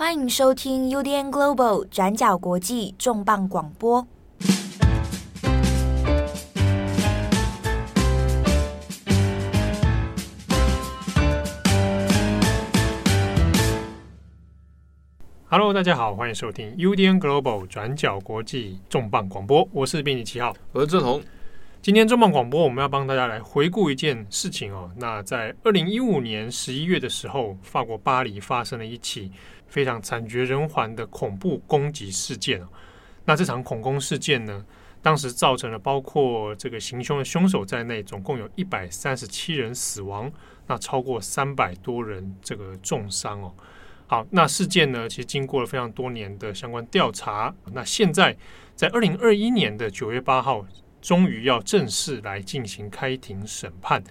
欢迎收听 UDN Global 转角国际重磅广播。Hello，大家好，欢迎收听 UDN Global 转角国际重磅广播。我是编辑七号，我是郑红。今天重磅广播，我们要帮大家来回顾一件事情哦。那在二零一五年十一月的时候，法国巴黎发生了一起。非常惨绝人寰的恐怖攻击事件。那这场恐攻事件呢，当时造成了包括这个行凶的凶手在内，总共有一百三十七人死亡，那超过三百多人这个重伤哦。好，那事件呢，其实经过了非常多年的相关调查，那现在在二零二一年的九月八号，终于要正式来进行开庭审判。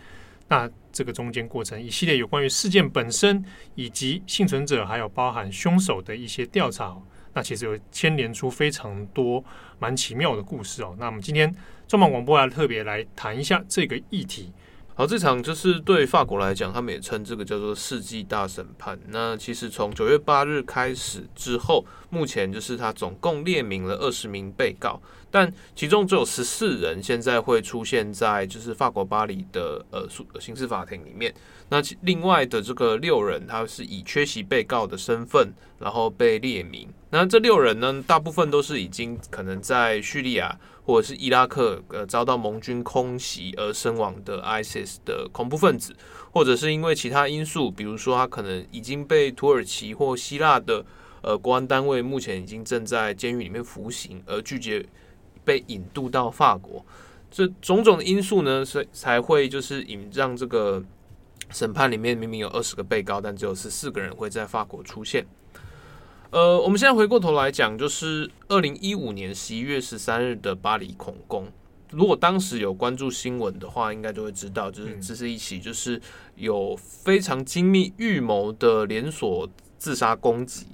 那这个中间过程，一系列有关于事件本身，以及幸存者，还有包含凶手的一些调查，那其实有牵连出非常多蛮奇妙的故事哦。那我们今天重磅广播来特别来谈一下这个议题。好，这场就是对法国来讲，他们也称这个叫做世纪大审判。那其实从九月八日开始之后，目前就是他总共列明了二十名被告，但其中只有十四人现在会出现在就是法国巴黎的呃刑事法庭里面。那另外的这个六人，他是以缺席被告的身份，然后被列名。那这六人呢，大部分都是已经可能在叙利亚。或者是伊拉克呃遭到盟军空袭而身亡的 ISIS 的恐怖分子，或者是因为其他因素，比如说他可能已经被土耳其或希腊的呃国安单位目前已经正在监狱里面服刑，而拒绝被引渡到法国，这种种的因素呢，所以才会就是引让这个审判里面明明有二十个被告，但只有十四个人会在法国出现。呃，我们现在回过头来讲，就是二零一五年十一月十三日的巴黎恐攻。如果当时有关注新闻的话，应该就会知道，就是这是一起就是有非常精密预谋的连锁自杀攻击。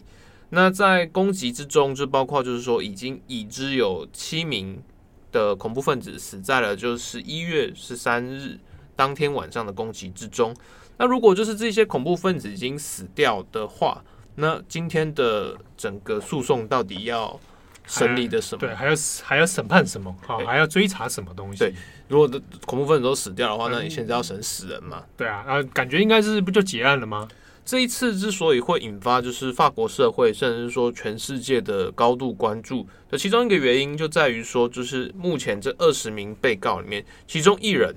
那在攻击之中，就包括就是说，已经已知有七名的恐怖分子死在了就是一月十三日当天晚上的攻击之中。那如果就是这些恐怖分子已经死掉的话，那今天的整个诉讼到底要审理的什么？对，还要还要审判什么？好，还要追查什么东西？对，如果的恐怖分子都死掉的话，那你现在要审死人嘛？对啊，啊，感觉应该是不就结案了吗？这一次之所以会引发就是法国社会，甚至是说全世界的高度关注的其中一个原因，就在于说，就是目前这二十名被告里面，其中一人，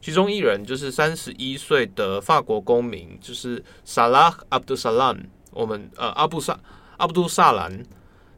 其中一人就是三十一岁的法国公民，就是萨拉·阿卜杜萨兰。我们呃，阿布萨阿布杜萨兰，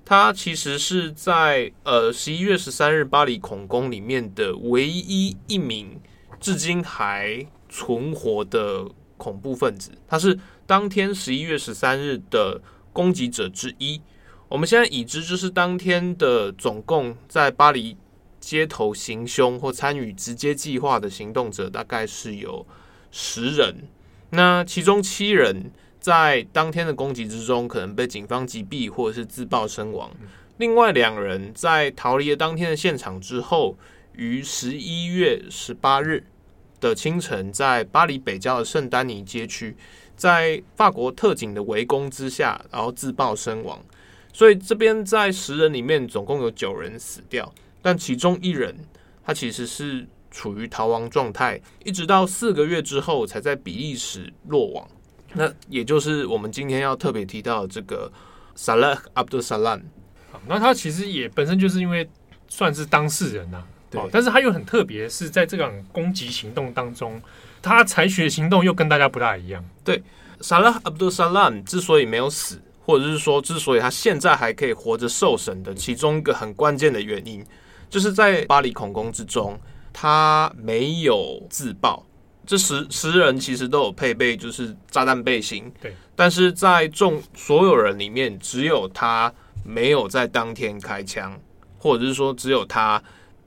他其实是在呃十一月十三日巴黎恐攻里面的唯一一名至今还存活的恐怖分子。他是当天十一月十三日的攻击者之一。我们现在已知，就是当天的总共在巴黎街头行凶或参与直接计划的行动者，大概是有十人。那其中七人。在当天的攻击之中，可能被警方击毙或者是自爆身亡。另外两人在逃离了当天的现场之后，于十一月十八日的清晨，在巴黎北郊的圣丹尼街区，在法国特警的围攻之下，然后自爆身亡。所以这边在十人里面，总共有九人死掉，但其中一人他其实是处于逃亡状态，一直到四个月之后才在比利时落网。那也就是我们今天要特别提到的这个萨拉·阿卜杜萨兰。好，那他其实也本身就是因为算是当事人呐、啊，对。但是他又很特别，是在这场攻击行动当中，他采取的行动又跟大家不大一样。对，萨拉·阿卜杜萨拉之所以没有死，或者是说之所以他现在还可以活着受审的其中一个很关键的原因，就是在巴黎恐攻之中，他没有自爆。这十十人其实都有配备，就是炸弹背心。对，但是在众所有人里面，只有他没有在当天开枪，或者是说只有他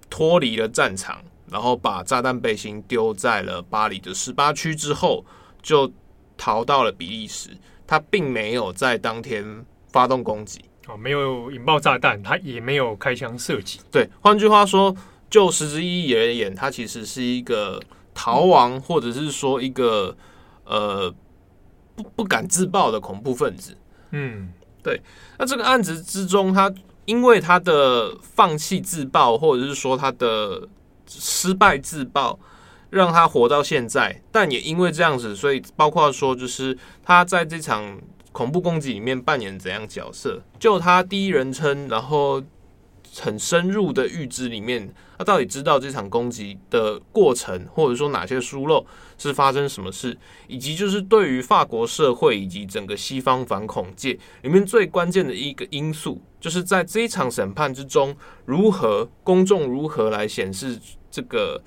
脱离了战场，然后把炸弹背心丢在了巴黎的十八区之后，就逃到了比利时。他并没有在当天发动攻击，哦，没有引爆炸弹，他也没有开枪射击。对，换句话说，就实质意义而言，他其实是一个。逃亡，或者是说一个呃不不敢自爆的恐怖分子，嗯，对，那这个案子之中，他因为他的放弃自爆，或者是说他的失败自爆，让他活到现在。但也因为这样子，所以包括说，就是他在这场恐怖攻击里面扮演怎样角色，就他第一人称，然后。很深入的预知里面，他到底知道这场攻击的过程，或者说哪些疏漏是发生什么事，以及就是对于法国社会以及整个西方反恐界里面最关键的一个因素，就是在这一场审判之中，如何公众如何来显示这个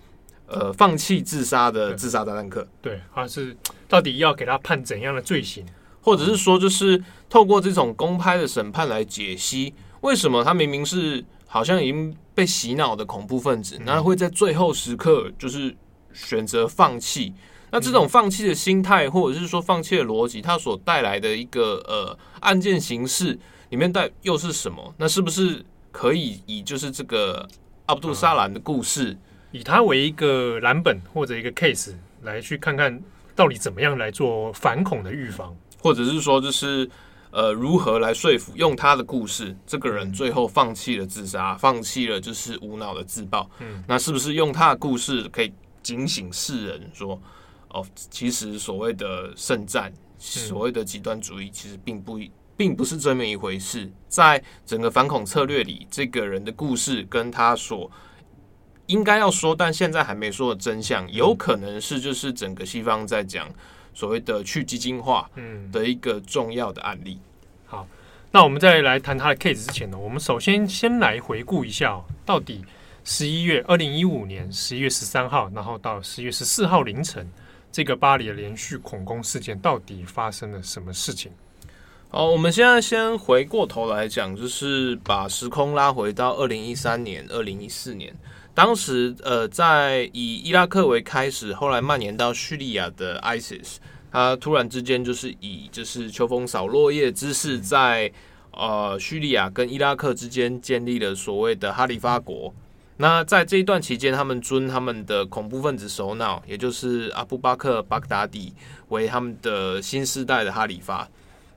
呃放弃自杀的自杀炸弹客，对，他是到底要给他判怎样的罪行，或者是说就是透过这种公开的审判来解析为什么他明明是。好像已经被洗脑的恐怖分子，那会在最后时刻就是选择放弃。那这种放弃的心态，或者是说放弃的逻辑，它所带来的一个呃案件形式里面带又是什么？那是不是可以以就是这个阿卜杜沙兰的故事，以它为一个蓝本或者一个 case 来去看看到底怎么样来做反恐的预防，或者是说就是。呃，如何来说服用他的故事，这个人最后放弃了自杀，放弃了就是无脑的自爆。嗯，那是不是用他的故事可以警醒世人说，哦，其实所谓的圣战，所谓的极端主义，其实并不并不是这么一回事。在整个反恐策略里，这个人的故事跟他所应该要说，但现在还没说的真相，有可能是就是整个西方在讲。所谓的去基金化，嗯，的一个重要的案例。好，那我们在来谈他的 case 之前呢，我们首先先来回顾一下，到底十一月二零一五年十一月十三号，然后到十一月十四号凌晨，这个巴黎的连续恐攻事件到底发生了什么事情？好，我们现在先回过头来讲，就是把时空拉回到二零一三年、二零一四年。当时，呃，在以伊拉克为开始，后来蔓延到叙利亚的 ISIS，他突然之间就是以就是秋风扫落叶之势，在呃叙利亚跟伊拉克之间建立了所谓的哈里发国。那在这一段期间，他们尊他们的恐怖分子首脑，也就是阿布巴克·巴格达迪为他们的新时代的哈里发。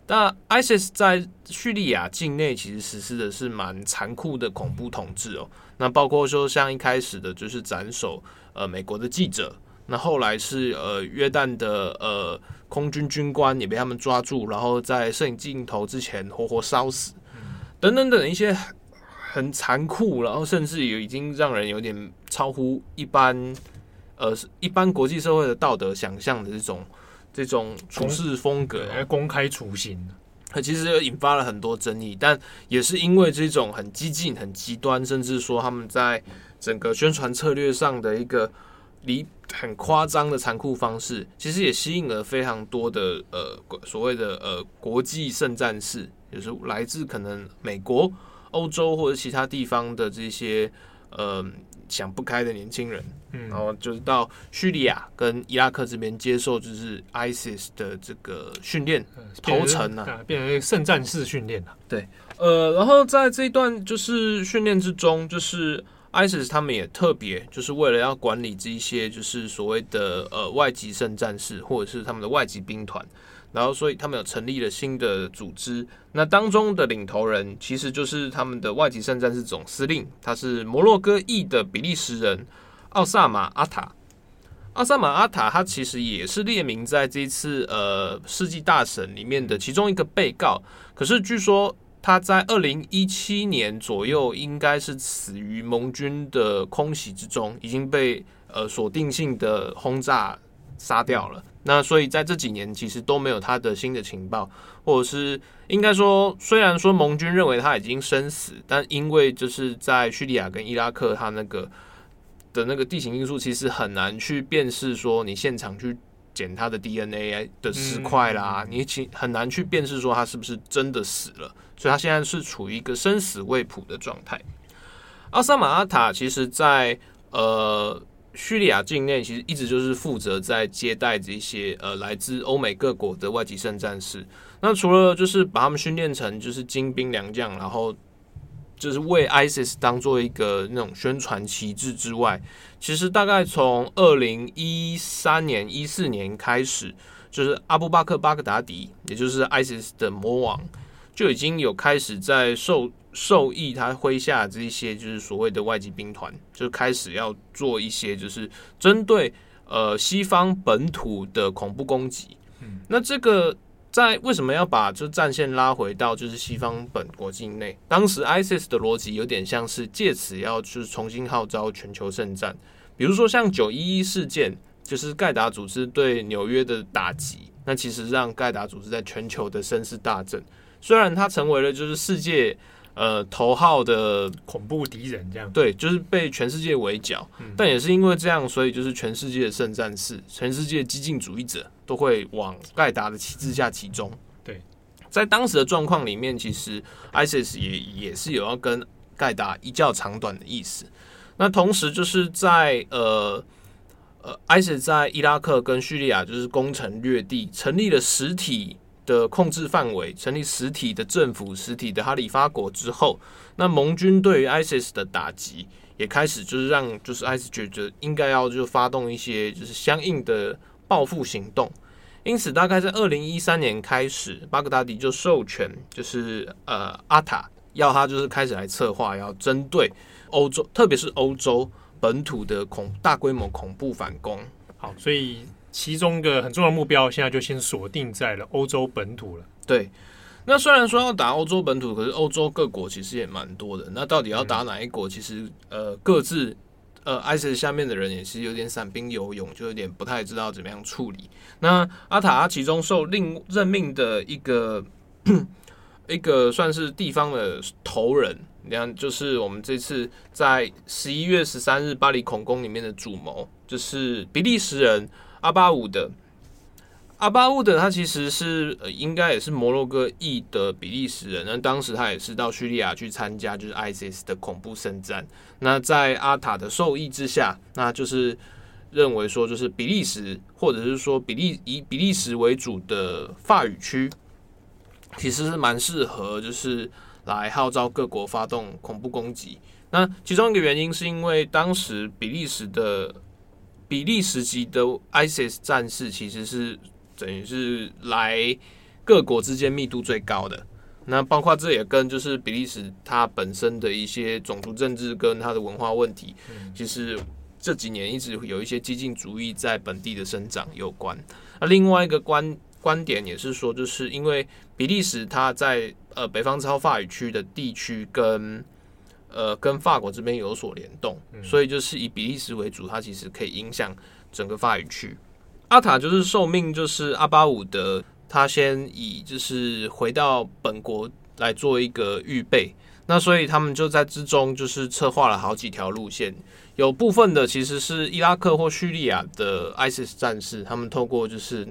那 ISIS 在叙利亚境内其实实施的是蛮残酷的恐怖统治哦。那包括说像一开始的就是斩首呃美国的记者，那后来是呃约旦的呃空军军官也被他们抓住，然后在摄影镜头之前活活烧死，等等等一些很残酷，然后甚至有已经让人有点超乎一般呃一般国际社会的道德想象的这种这种处事风格，公开处刑。它其实又引发了很多争议，但也是因为这种很激进、很极端，甚至说他们在整个宣传策略上的一个离很夸张的残酷方式，其实也吸引了非常多的呃所谓的呃国际圣战士，也是来自可能美国、欧洲或者其他地方的这些呃。想不开的年轻人，嗯，然后就是到叙利亚跟伊拉克这边接受，就是 ISIS 的这个训练，投诚啊，变成圣战士训练了。对，呃，然后在这一段就是训练之中，就是 ISIS 他们也特别就是为了要管理这一些就是所谓的呃外籍圣战士或者是他们的外籍兵团。然后，所以他们有成立了新的组织。那当中的领头人其实就是他们的外籍圣战士总司令，他是摩洛哥裔的比利时人奥萨马阿塔。奥萨马阿塔他其实也是列名在这次呃世纪大审里面的其中一个被告。可是据说他在二零一七年左右应该是死于盟军的空袭之中，已经被呃锁定性的轰炸杀掉了。那所以在这几年其实都没有他的新的情报，或者是应该说，虽然说盟军认为他已经生死，但因为就是在叙利亚跟伊拉克，他那个的那个地形因素，其实很难去辨识说你现场去捡他的 DNA 的尸块啦，你其很难去辨识说他是不是真的死了，所以他现在是处于一个生死未卜的状态。阿萨马阿塔其实在呃。叙利亚境内其实一直就是负责在接待这些呃来自欧美各国的外籍圣战士。那除了就是把他们训练成就是精兵良将，然后就是为 ISIS 当做一个那种宣传旗帜之外，其实大概从二零一三年、一四年开始，就是阿布巴克·巴格达迪，也就是 ISIS 的魔王。就已经有开始在受授意他麾下这一些就是所谓的外籍兵团，就开始要做一些就是针对呃西方本土的恐怖攻击。嗯，那这个。在为什么要把这战线拉回到就是西方本国境内？当时 ISIS 的逻辑有点像是借此要就是重新号召全球圣战，比如说像九一一事件，就是盖达组织对纽约的打击，那其实让盖达组织在全球的声势大振。虽然它成为了就是世界。呃，头号的恐怖敌人这样，对，就是被全世界围剿。嗯，但也是因为这样，所以就是全世界的圣战士，全世界激进主义者都会往盖达的旗帜下集中。对，在当时的状况里面，其实 ISIS 也也是有要跟盖达一较长短的意思。那同时就是在呃呃，ISIS 在伊拉克跟叙利亚就是攻城略地，成立了实体。的控制范围，成立实体的政府，实体的哈里发国之后，那盟军对于 ISIS 的打击也开始，就是让就是 ISIS 觉得应该要就发动一些就是相应的报复行动。因此，大概在二零一三年开始，巴格达迪就授权就是呃阿塔要他就是开始来策划，要针对欧洲，特别是欧洲本土的恐大规模恐怖反攻。好，所以。其中一个很重要的目标，现在就先锁定在了欧洲本土了。对，那虽然说要打欧洲本土，可是欧洲各国其实也蛮多的。那到底要打哪一国？其实呃，各自呃，ISIS 下面的人也是有点散兵游勇，就有点不太知道怎么样处理。那阿塔其中受令任命的一个 一个算是地方的头人，你看，就是我们这次在十一月十三日巴黎恐攻里面的主谋，就是比利时人。阿巴伍德，阿巴乌德，他其实是呃，应该也是摩洛哥裔的比利时人。那当时他也是到叙利亚去参加，就是 ISIS 的恐怖圣战。那在阿塔的授意之下，那就是认为说，就是比利时或者是说比利以比利时为主的法语区，其实是蛮适合，就是来号召各国发动恐怖攻击。那其中一个原因是因为当时比利时的。比利时籍的 ISIS 战士其实是等于是来各国之间密度最高的，那包括这也跟就是比利时它本身的一些种族政治跟它的文化问题，其实这几年一直有一些激进主义在本地的生长有关。那另外一个观观点也是说，就是因为比利时它在呃北方超法语区的地区跟呃，跟法国这边有所联动，所以就是以比利时为主，它其实可以影响整个法语区。阿塔就是受命，就是阿巴伍德，他先以就是回到本国来做一个预备。那所以他们就在之中就是策划了好几条路线，有部分的其实是伊拉克或叙利亚的 ISIS 战士，他们透过就是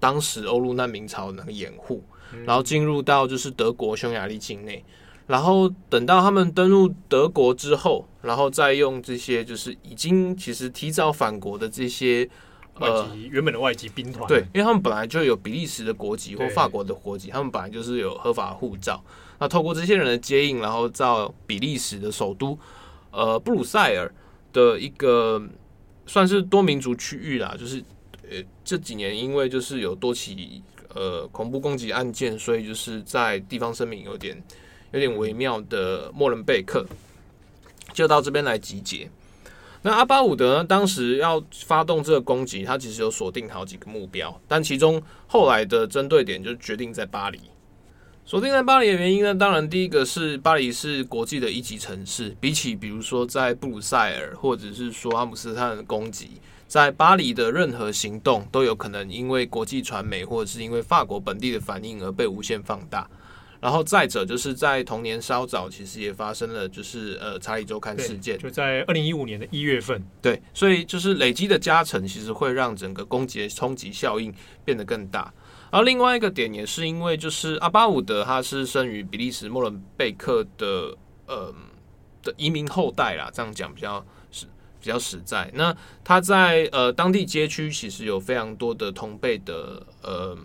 当时欧陆难民潮的那个掩护，然后进入到就是德国匈牙利境内。然后等到他们登陆德国之后，然后再用这些就是已经其实提早返国的这些呃原本的外籍兵团，对，因为他们本来就有比利时的国籍或法国的国籍，他们本来就是有合法护照。那透过这些人的接应，然后到比利时的首都呃布鲁塞尔的一个算是多民族区域啦，就是呃这几年因为就是有多起呃恐怖攻击案件，所以就是在地方声明有点。有点微妙的莫伦贝克，就到这边来集结。那阿巴伍德呢？当时要发动这个攻击，他其实有锁定好几个目标，但其中后来的针对点就决定在巴黎。锁定在巴黎的原因呢？当然第一个是巴黎是国际的一级城市，比起比如说在布鲁塞尔或者是说阿姆斯特丹的攻击，在巴黎的任何行动都有可能因为国际传媒或者是因为法国本地的反应而被无限放大。然后再者，就是在同年稍早，其实也发生了，就是呃查理周刊事件，就在二零一五年的一月份。对，所以就是累积的加成，其实会让整个攻击的冲击效应变得更大。然后另外一个点也是因为，就是阿巴伍德他是生于比利时莫伦贝克的呃的移民后代啦，这样讲比较实比较实在。那他在呃当地街区其实有非常多的同辈的呃。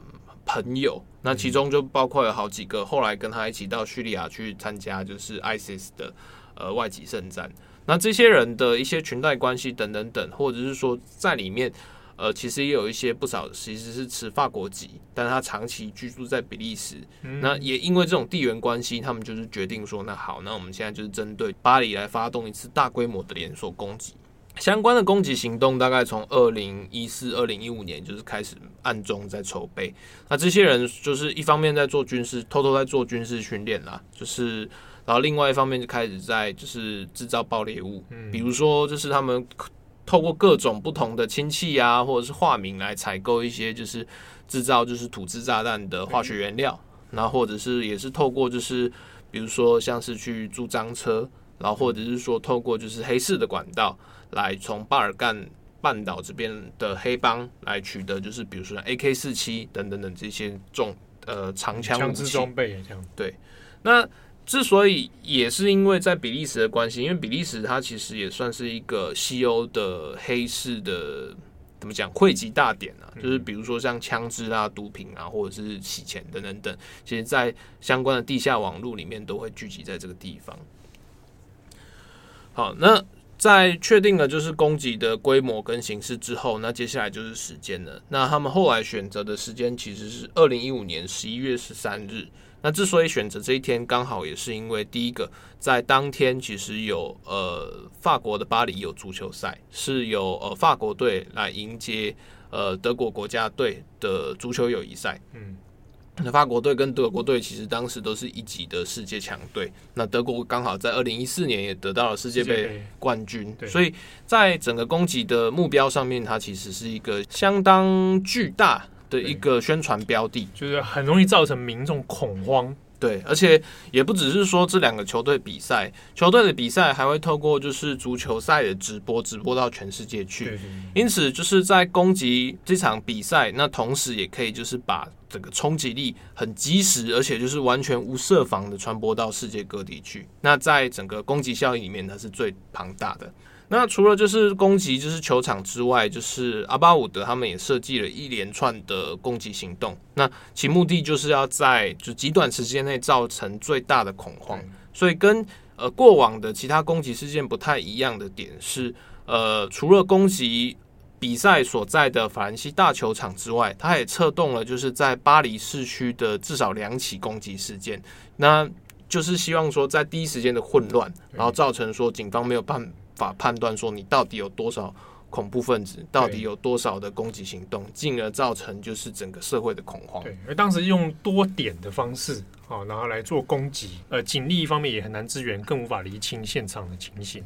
朋友，那其中就包括有好几个后来跟他一起到叙利亚去参加，就是 ISIS 的呃外籍圣战。那这些人的一些裙带关系等等等，或者是说在里面呃，其实也有一些不少其实是持法国籍，但是他长期居住在比利时。嗯、那也因为这种地缘关系，他们就是决定说，那好，那我们现在就是针对巴黎来发动一次大规模的连锁攻击。相关的攻击行动大概从二零一四、二零一五年就是开始暗中在筹备。那这些人就是一方面在做军事，偷偷在做军事训练啦，就是，然后另外一方面就开始在就是制造爆裂物，嗯、比如说就是他们透过各种不同的氢气啊，或者是化名来采购一些就是制造就是土制炸弹的化学原料，然后或者是也是透过就是比如说像是去租赃车，然后或者是说透过就是黑市的管道。来从巴尔干半岛这边的黑帮来取得，就是比如说 AK 四七等等等这些重呃长枪枪支装备这样。对，那之所以也是因为在比利时的关系，因为比利时它其实也算是一个西欧的黑市的怎么讲汇集大点啊，就是比如说像枪支啊、毒品啊，或者是洗钱等等等，其实在相关的地下网络里面都会聚集在这个地方。好，那。在确定了就是攻击的规模跟形式之后，那接下来就是时间了。那他们后来选择的时间其实是二零一五年十一月十三日。那之所以选择这一天，刚好也是因为第一个，在当天其实有呃法国的巴黎有足球赛，是由呃法国队来迎接呃德国国家队的足球友谊赛。嗯。那法国队跟德国队其实当时都是一级的世界强队。那德国刚好在二零一四年也得到了世界杯冠军，所以在整个攻击的目标上面，它其实是一个相当巨大的一个宣传标的，就是很容易造成民众恐慌。对，而且也不只是说这两个球队比赛，球队的比赛还会透过就是足球赛的直播，直播到全世界去。因此，就是在攻击这场比赛，那同时也可以就是把整个冲击力很及时，而且就是完全无设防的传播到世界各地去。那在整个攻击效应里面，它是最庞大的。那除了就是攻击就是球场之外，就是阿巴伍德他们也设计了一连串的攻击行动。那其目的就是要在就极短时间内造成最大的恐慌。所以跟呃过往的其他攻击事件不太一样的点是，呃除了攻击比赛所在的法兰西大球场之外，他也策动了就是在巴黎市区的至少两起攻击事件。那就是希望说在第一时间的混乱，然后造成说警方没有办法判断说你到底有多少恐怖分子，到底有多少的攻击行动，进而造成就是整个社会的恐慌。对，而当时用多点的方式啊，然后来做攻击，呃，警力一方面也很难支援，更无法厘清现场的情形。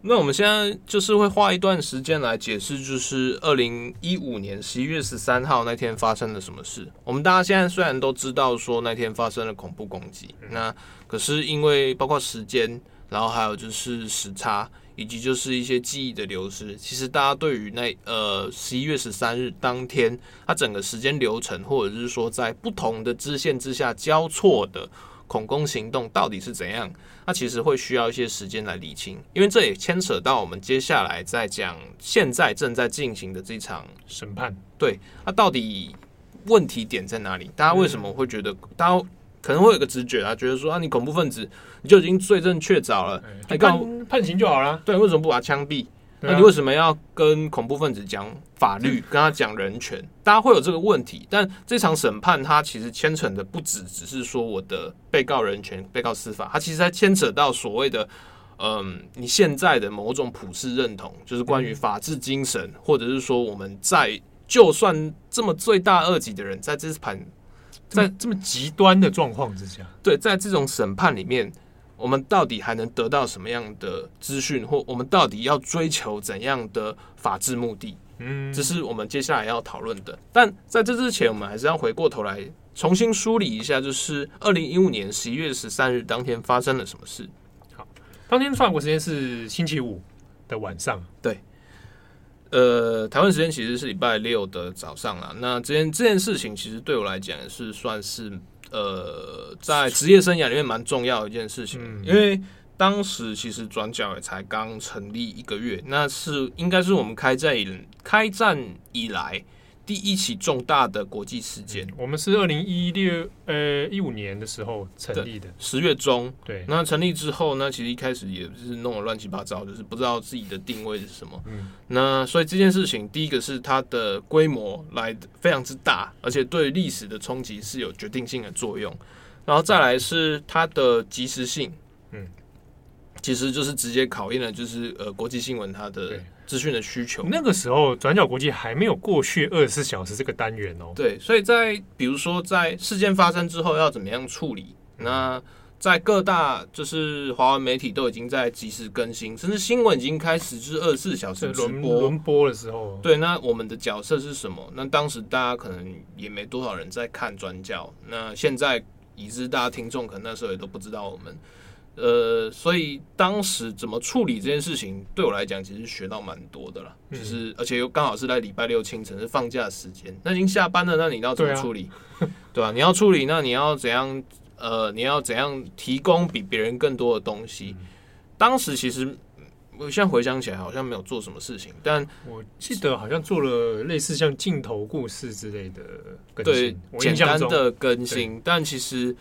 那我们现在就是会花一段时间来解释，就是二零一五年十一月十三号那天发生了什么事。我们大家现在虽然都知道说那天发生了恐怖攻击，那可是因为包括时间，然后还有就是时差。以及就是一些记忆的流失，其实大家对于那呃十一月十三日当天，它整个时间流程，或者是说在不同的支线之下交错的恐攻行动到底是怎样，那其实会需要一些时间来理清，因为这也牵扯到我们接下来在讲现在正在进行的这场审判。对，那到底问题点在哪里？大家为什么会觉得大家？可能会有个直觉啊，觉得说啊，你恐怖分子你就已经罪证确凿了，你判判刑就好了。对，为什么不把他枪毙？那你为什么要跟恐怖分子讲法律，跟他讲人权？大家会有这个问题。但这场审判它其实牵扯的不止只是说我的被告人权、被告司法，它其实还牵扯到所谓的嗯，你现在的某种普世认同，就是关于法治精神，或者是说我们在就算这么罪大恶极的人，在这盘。在这么极端的状况之下，对，在这种审判里面，我们到底还能得到什么样的资讯，或我们到底要追求怎样的法治目的？嗯，这是我们接下来要讨论的。但在这之前，我们还是要回过头来重新梳理一下，就是二零一五年十一月十三日当天发生了什么事。好，当天法国时间是星期五的晚上，对。呃，台湾时间其实是礼拜六的早上啦。那这件这件事情，其实对我来讲是算是呃，在职业生涯里面蛮重要的一件事情。嗯、因为当时其实转角也才刚成立一个月，那是应该是我们开战以开战以来第一起重大的国际事件。我们是二零一六呃一五年的时候成立的，十月中。对，那成立之后呢，其实一开始也是弄得乱七八糟，就是不知道自己的定位是什么。嗯，那所以这件事情，第一个是它的规模来非常之大，而且对历史的冲击是有决定性的作用。然后再来是它的及时性，嗯，其实就是直接考验了，就是呃国际新闻它的。资讯的需求，那个时候转角国际还没有过去二十四小时这个单元哦。对，所以在比如说在事件发生之后要怎么样处理，那在各大就是华文媒体都已经在及时更新，甚至新闻已经开始就是二十四小时直播轮播的时候。对，那我们的角色是什么？那当时大家可能也没多少人在看转角，那现在已知大家听众可能那时候也都不知道我们。呃，所以当时怎么处理这件事情，对我来讲其实学到蛮多的了。就是而且又刚好是在礼拜六清晨是放假时间，那已经下班了，那你要怎么处理？对吧？你要处理，那你要怎样？呃，你要怎样提供比别人更多的东西？当时其实我现在回想起来，好像没有做什么事情，但我记得好像做了类似像镜头故事之类的更新，对，简单的更新，但其实。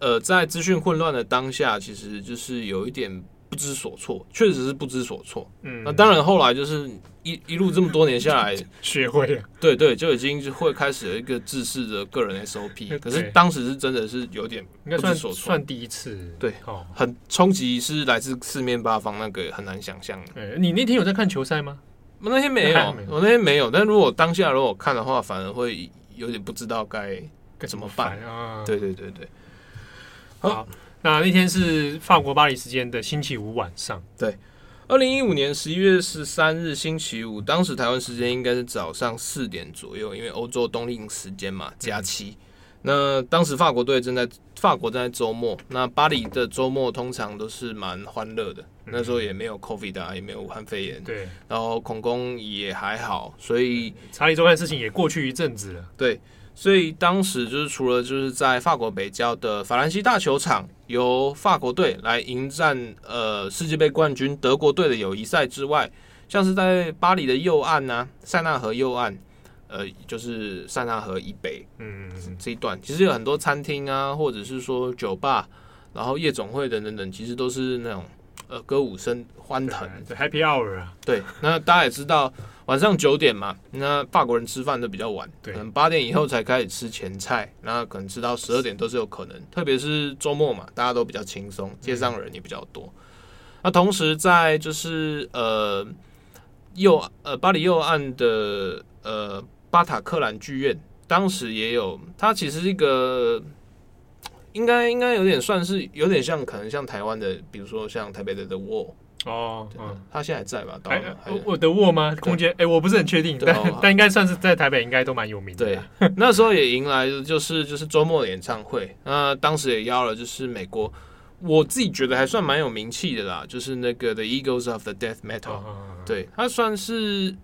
呃，在资讯混乱的当下，其实就是有一点不知所措，确实是不知所措。嗯，那当然后来就是一一路这么多年下来，学会了，对对，就已经就会开始有一个自式的个人 SOP。可是当时是真的是有点不知所措，算第一次，对，哦，很冲击，是来自四面八方，那个很难想象。哎，你那天有在看球赛吗？我那天没有，我那天没有。但如果当下如果看的话，反而会有点不知道该该怎么办啊。对对对对。好，那那天是法国巴黎时间的星期五晚上。对，二零一五年十一月十三日星期五，当时台湾时间应该是早上四点左右，因为欧洲冬令时间嘛，假期。那当时法国队正在法国正在周末，那巴黎的周末通常都是蛮欢乐的。那时候也没有 COVID 啊，也没有武汉肺炎，对，然后恐攻也还好，所以查理周刊事情也过去一阵子了，对。所以当时就是除了就是在法国北郊的法兰西大球场，由法国队来迎战呃世界杯冠军德国队的友谊赛之外，像是在巴黎的右岸呢、啊，塞纳河右岸，呃，就是塞纳河以北，嗯，这一段其实有很多餐厅啊，或者是说酒吧，然后夜总会等等等，其实都是那种呃歌舞声欢腾，Happy Hour 啊，对，那大家也知道。晚上九点嘛，那法国人吃饭都比较晚，可能八点以后才开始吃前菜，那可能吃到十二点都是有可能。特别是周末嘛，大家都比较轻松，街上人也比较多。那同时在就是呃右呃巴黎右岸的呃巴塔克兰剧院，当时也有，它其实是一个应该应该有点算是有点像，可能像台湾的，比如说像台北的 The Wall。哦，嗯，他现在还在吧？还我的沃吗？空间？哎，我不是很确定，但但应该算是在台北，应该都蛮有名的。对，那时候也迎来的就是就是周末的演唱会。那当时也邀了，就是美国，我自己觉得还算蛮有名气的啦，就是那个 The Eagles of the Death Metal。对，他算是。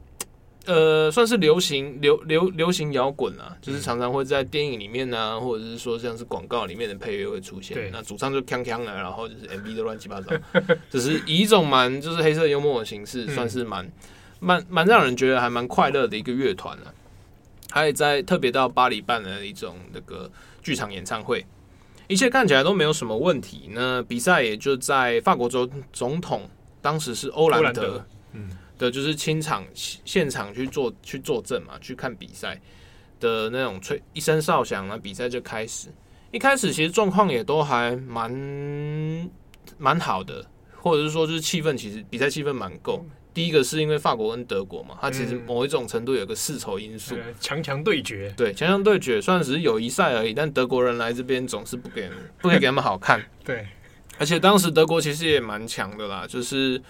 呃，算是流行流流流行摇滚啊，就是常常会在电影里面啊，或者是说像是广告里面的配乐会出现。对那主唱就锵锵的，然后就是 MV 都乱七八糟，只是以一种蛮就是黑色幽默的形式，算是蛮蛮蛮让人觉得还蛮快乐的一个乐团啊。还有在特别到巴黎办的一种那个剧场演唱会，一切看起来都没有什么问题。那比赛也就在法国总总统当时是欧兰德，嗯。的就是清场现场去做去作证嘛，去看比赛的那种吹一声哨响，那比赛就开始。一开始其实状况也都还蛮蛮好的，或者是说就是气氛其实比赛气氛蛮够。第一个是因为法国跟德国嘛，它其实某一种程度有个世仇因素，强强对决。对，强强对决，虽然只是友谊赛而已，但德国人来这边总是不给不可以给他们好看。对，而且当时德国其实也蛮强的啦，就是。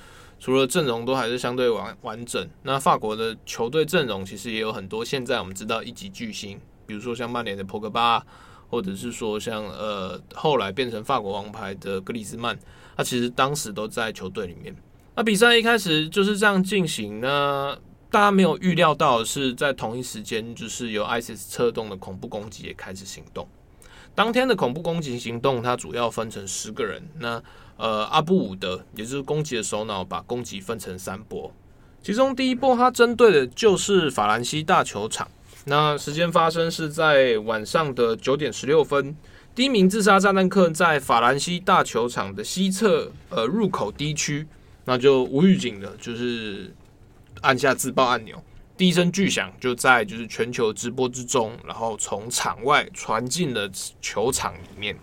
除了阵容都还是相对完完整，那法国的球队阵容其实也有很多现在我们知道一级巨星，比如说像曼联的博格巴，或者是说像呃后来变成法国王牌的格里兹曼，他其实当时都在球队里面。那比赛一开始就是这样进行呢，大家没有预料到的是，在同一时间就是由 ISIS 策动的恐怖攻击也开始行动。当天的恐怖攻击行动，它主要分成十个人。那呃，阿布伍德也就是攻击的首脑，把攻击分成三波。其中第一波，他针对的就是法兰西大球场。那时间发生是在晚上的九点十六分。第一名自杀炸弹客在法兰西大球场的西侧呃入口 D 区，那就无预警的，就是按下自爆按钮。第一声巨响就在就是全球直播之中，然后从场外传进了球场里面。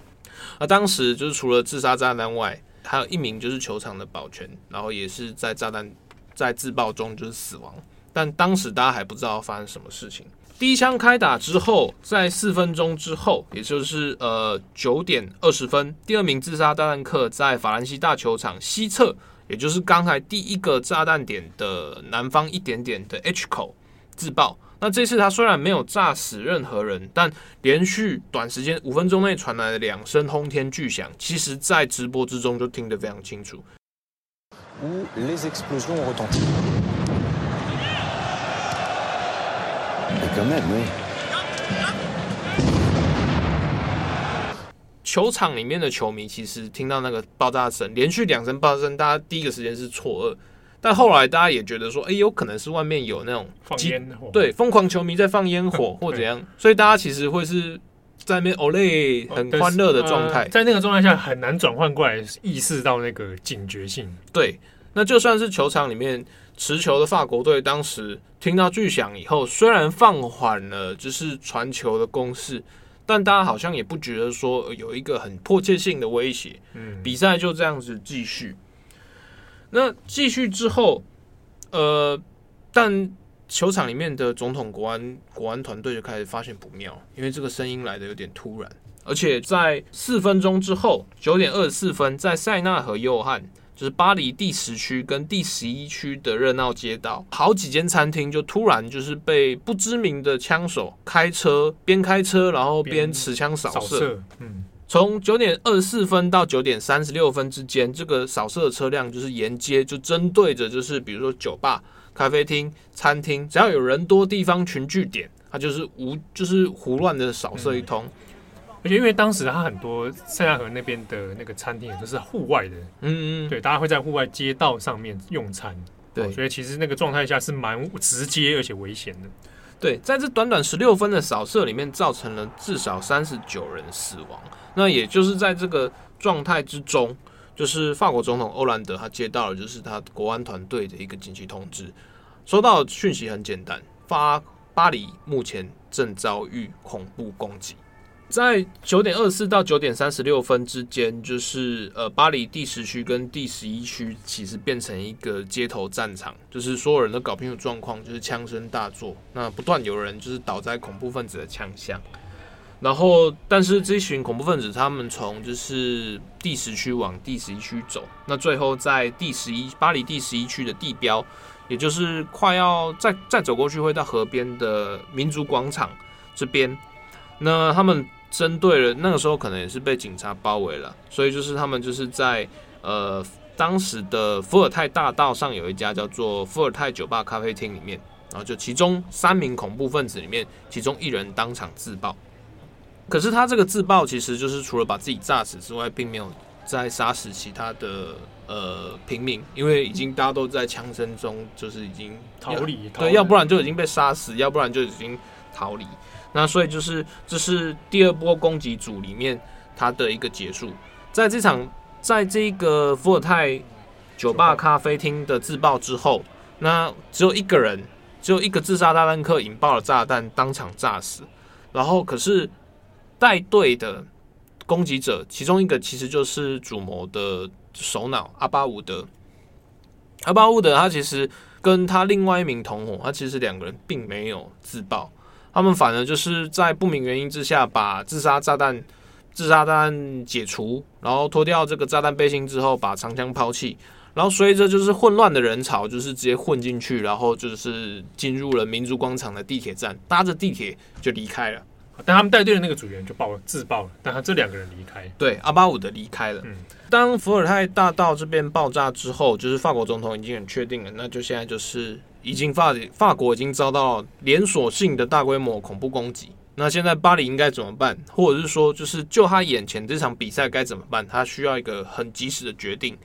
而当时就是除了自杀炸弹外，还有一名就是球场的保全，然后也是在炸弹在自爆中就是死亡。但当时大家还不知道发生什么事情。第一枪开打之后，在四分钟之后，也就是呃九点二十分，第二名自杀炸弹客在法兰西大球场西侧，也就是刚才第一个炸弹点的南方一点点的 H 口自爆。那这次他虽然没有炸死任何人，但连续短时间五分钟内传来的两声轰天巨响，其实在直播之中就听得非常清楚。球场里面的球迷其实听到那个爆炸声，连续两声爆炸声，大家第一个时间是错愕，但后来大家也觉得说，哎，有可能是外面有那种放烟火，对，疯狂球迷在放烟火或怎样，所以大家其实会是在那边哦嘞，很欢乐的状态，在那个状态下很难转换过来意识到那个警觉性。对，那就算是球场里面。持球的法国队当时听到巨响以后，虽然放缓了就是传球的攻势，但大家好像也不觉得说有一个很迫切性的威胁。嗯，比赛就这样子继续。那继续之后，呃，但球场里面的总统国安国安团队就开始发现不妙，因为这个声音来的有点突然，而且在四分钟之后，九点二十四分，在塞纳河右岸。就是巴黎第十区跟第十一区的热闹街道，好几间餐厅就突然就是被不知名的枪手开车边开车，然后边持枪扫射。嗯，从九点二十四分到九点三十六分之间，这个扫射的车辆就是沿街就针对着，就是比如说酒吧、咖啡厅、餐厅，只要有人多地方群聚点，它就是无就是胡乱的扫射一通。嗯而且因为当时他很多塞纳河那边的那个餐厅也都是户外的，嗯嗯，对，大家会在户外街道上面用餐，对，所以其实那个状态下是蛮直接而且危险的。对，在这短短十六分的扫射里面，造成了至少三十九人死亡。那也就是在这个状态之中，就是法国总统欧兰德他接到了就是他国安团队的一个紧急通知，收到讯息很简单：发巴黎目前正遭遇恐怖攻击。在九点二十四到九点三十六分之间，就是呃，巴黎第十区跟第十一区其实变成一个街头战场，就是所有人都搞不清楚状况，就是枪声大作，那不断有人就是倒在恐怖分子的枪下，然后但是这群恐怖分子他们从就是第十区往第十一区走，那最后在第十一巴黎第十一区的地标，也就是快要再再走过去会到河边的民族广场这边，那他们。针对了那个时候，可能也是被警察包围了，所以就是他们就是在呃当时的伏尔泰大道上有一家叫做伏尔泰酒吧咖啡厅里面，然后就其中三名恐怖分子里面，其中一人当场自爆。可是他这个自爆其实就是除了把自己炸死之外，并没有再杀死其他的呃平民，因为已经大家都在枪声中就是已经逃离，对，要不然就已经被杀死，要不然就已经逃离。那所以就是这是第二波攻击组里面它的一个结束，在这场在这个伏尔泰酒吧咖啡厅的自爆之后，那只有一个人，只有一个自杀炸弹客引爆了炸弹，当场炸死。然后可是带队的攻击者，其中一个其实就是主谋的首脑阿巴伍德。阿巴伍德他其实跟他另外一名同伙，他其实两个人并没有自爆。他们反而就是在不明原因之下把自杀炸弹、自杀炸弹解除，然后脱掉这个炸弹背心之后，把长枪抛弃，然后随着就是混乱的人潮，就是直接混进去，然后就是进入了民族广场的地铁站，搭着地铁就离开了。但他们带队的那个组员就爆了，自爆了，但他这两个人离开，对，阿巴伍德离开了。嗯，当伏尔泰大道这边爆炸之后，就是法国总统已经很确定了，那就现在就是。已经法法国已经遭到连锁性的大规模恐怖攻击，那现在巴黎应该怎么办？或者是说，就是就他眼前这场比赛该怎么办？他需要一个很及时的决定。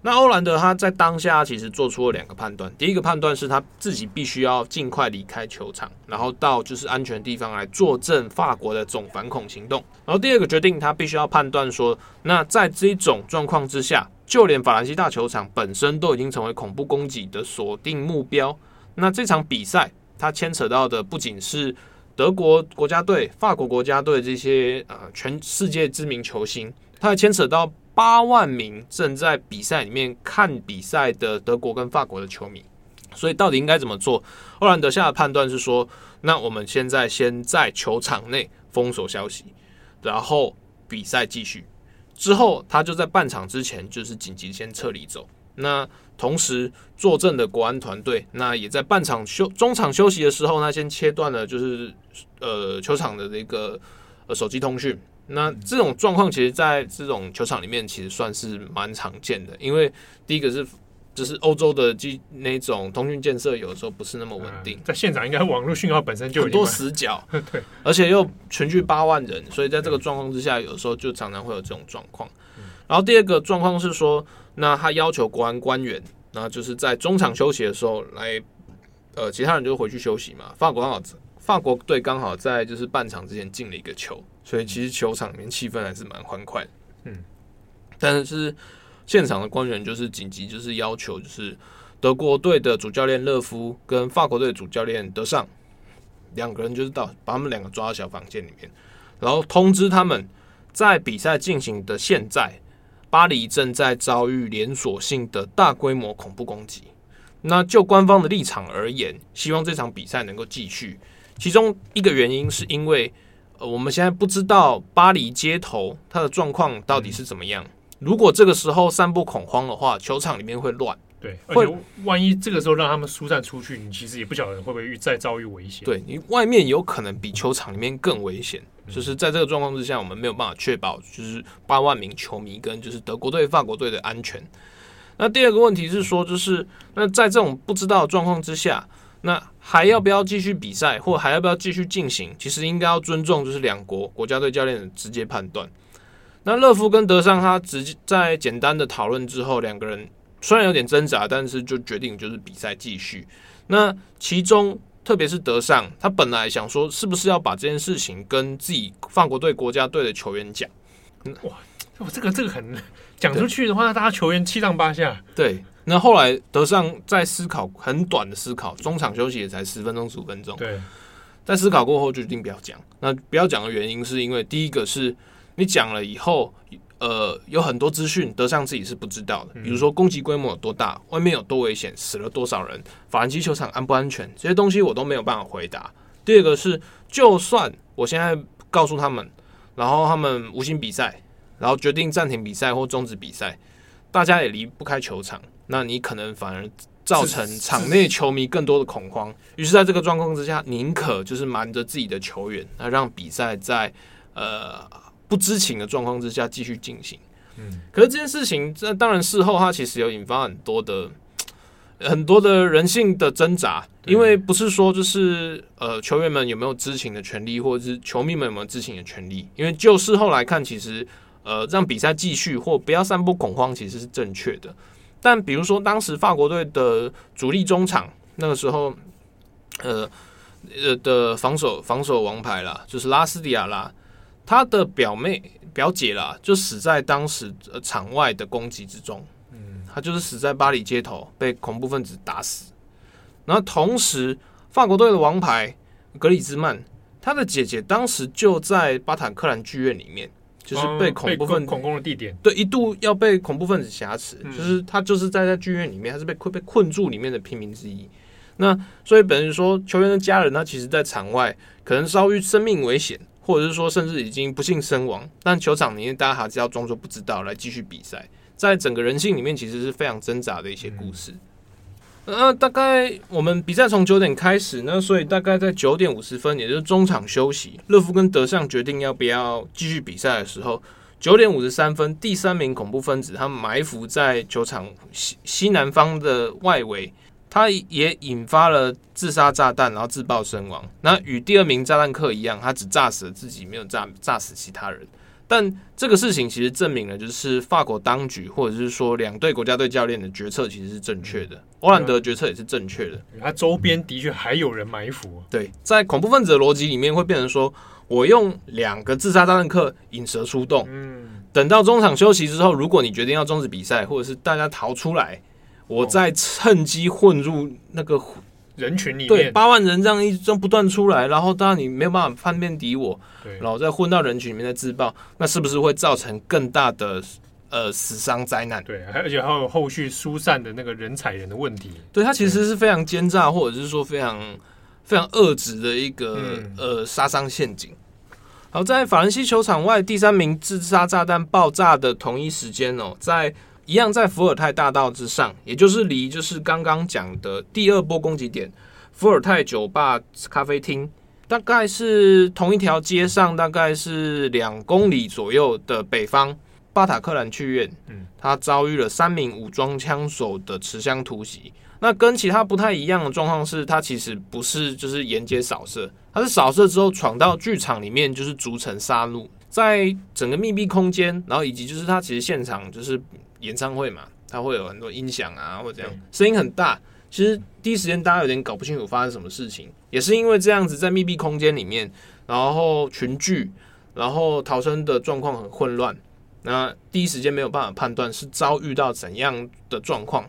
那欧兰德他在当下其实做出了两个判断，第一个判断是他自己必须要尽快离开球场，然后到就是安全地方来坐镇法国的总反恐行动。然后第二个决定，他必须要判断说，那在这种状况之下，就连法兰西大球场本身都已经成为恐怖攻击的锁定目标。那这场比赛，它牵扯到的不仅是德国国家队、法国国家队这些呃全世界知名球星，它还牵扯到。八万名正在比赛里面看比赛的德国跟法国的球迷，所以到底应该怎么做？欧兰德下的判断是说，那我们现在先在球场内封锁消息，然后比赛继续。之后他就在半场之前就是紧急先撤离走。那同时坐镇的国安团队，那也在半场休中场休息的时候，那先切断了就是呃球场的那个呃手机通讯。那这种状况，其实在这种球场里面，其实算是蛮常见的。因为第一个是，就是欧洲的机那种通讯建设，有的时候不是那么稳定。在现场，应该网络讯号本身就很多死角，对，而且又全剧八万人，所以在这个状况之下，有的时候就常常会有这种状况。然后第二个状况是说，那他要求国安官员，那就是在中场休息的时候来，呃，其他人就回去休息嘛。法国刚好，法国队刚好在就是半场之前进了一个球。所以其实球场里面气氛还是蛮欢快的，嗯，但是现场的官员就是紧急，就是要求就是德国队的主教练勒夫跟法国队主教练德尚两个人就是到把他们两个抓到小房间里面，然后通知他们在比赛进行的现在，巴黎正在遭遇连锁性的大规模恐怖攻击。那就官方的立场而言，希望这场比赛能够继续。其中一个原因是因为。呃，我们现在不知道巴黎街头它的状况到底是怎么样。如果这个时候散布恐慌的话，球场里面会乱。对，会万一这个时候让他们疏散出去，你其实也不晓得会不会遇再遭遇危险。对，你外面有可能比球场里面更危险。就是在这个状况之下，我们没有办法确保就是八万名球迷跟就是德国队、法国队的安全。那第二个问题是说，就是那在这种不知道的状况之下。那还要不要继续比赛，或还要不要继续进行？其实应该要尊重，就是两国国家队教练的直接判断。那勒夫跟德尚他直接在简单的讨论之后，两个人虽然有点挣扎，但是就决定就是比赛继续。那其中特别是德尚，他本来想说是不是要把这件事情跟自己法国队国家队的球员讲？哇，这个这个很讲出去的话，大家球员七上八下。对。那后来德尚在思考很短的思考，中场休息也才十分钟十五分钟。对，在思考过后就决定不要讲。那不要讲的原因是因为第一个是你讲了以后，呃，有很多资讯德尚自己是不知道的，比如说攻击规模有多大，外面有多危险，死了多少人，法兰西球场安不安全，这些东西我都没有办法回答。第二个是，就算我现在告诉他们，然后他们无心比赛，然后决定暂停比赛或终止比赛，大家也离不开球场。那你可能反而造成场内球迷更多的恐慌，于是在这个状况之下，宁可就是瞒着自己的球员，那让比赛在呃不知情的状况之下继续进行。嗯，可是这件事情，这当然事后它其实有引发很多的很多的人性的挣扎，因为不是说就是呃球员们有没有知情的权利，或者是球迷们有没有知情的权利，因为就事后来看，其实呃让比赛继续或不要散布恐慌，其实是正确的。但比如说，当时法国队的主力中场那个时候，呃呃的防守防守王牌啦，就是拉斯蒂亚拉，他的表妹表姐啦，就死在当时呃场外的攻击之中。嗯，他就是死在巴黎街头，被恐怖分子打死。然后同时，法国队的王牌格里兹曼，他的姐姐当时就在巴坦克兰剧院里面。就是被恐怖分子恐攻的地点，对，一度要被恐怖分子挟持，就是他就是在在剧院里面，他是被困被困住里面的平民之一。那所以本人说，球员的家人他其实，在场外可能遭遇生命危险，或者是说甚至已经不幸身亡，但球场里面大家还是要装作不知道来继续比赛。在整个人性里面，其实是非常挣扎的一些故事。那大概我们比赛从九点开始，那所以大概在九点五十分，也就是中场休息，勒夫跟德尚决定要不要继续比赛的时候，九点五十三分，第三名恐怖分子他埋伏在球场西西南方的外围，他也引发了自杀炸弹，然后自爆身亡。那与第二名炸弹客一样，他只炸死了自己，没有炸炸死其他人。但这个事情其实证明了，就是法国当局或者是说两队国家队教练的决策其实是正确的，欧兰德决策也是正确的。他周边的确还有人埋伏。对，在恐怖分子的逻辑里面，会变成说我用两个自杀炸弹客引蛇出洞，嗯，等到中场休息之后，如果你决定要终止比赛，或者是大家逃出来，我再趁机混入那个。人群里面，对，八万人这样一直不断出来，然后当然你没有办法叛变敌我，对，然后再混到人群里面再自爆，那是不是会造成更大的呃死伤灾难？对，而且还有后续疏散的那个人踩人的问题。对，它其实是非常奸诈，或者是说非常非常恶质的一个、嗯、呃杀伤陷阱。好，在法兰西球场外第三名自杀炸弹爆炸的同一时间哦，在。一样在伏尔泰大道之上，也就是离就是刚刚讲的第二波攻击点伏尔泰酒吧咖啡厅，大概是同一条街上，大概是两公里左右的北方巴塔克兰剧院，嗯，他遭遇了三名武装枪手的持枪突袭。那跟其他不太一样的状况是，他其实不是就是沿街扫射，他是扫射之后闯到剧场里面，就是逐层杀戮，在整个密闭空间，然后以及就是他其实现场就是。演唱会嘛，它会有很多音响啊，或者这样，声音很大。其实第一时间大家有点搞不清楚发生什么事情，也是因为这样子在密闭空间里面，然后群聚，然后逃生的状况很混乱。那第一时间没有办法判断是遭遇到怎样的状况。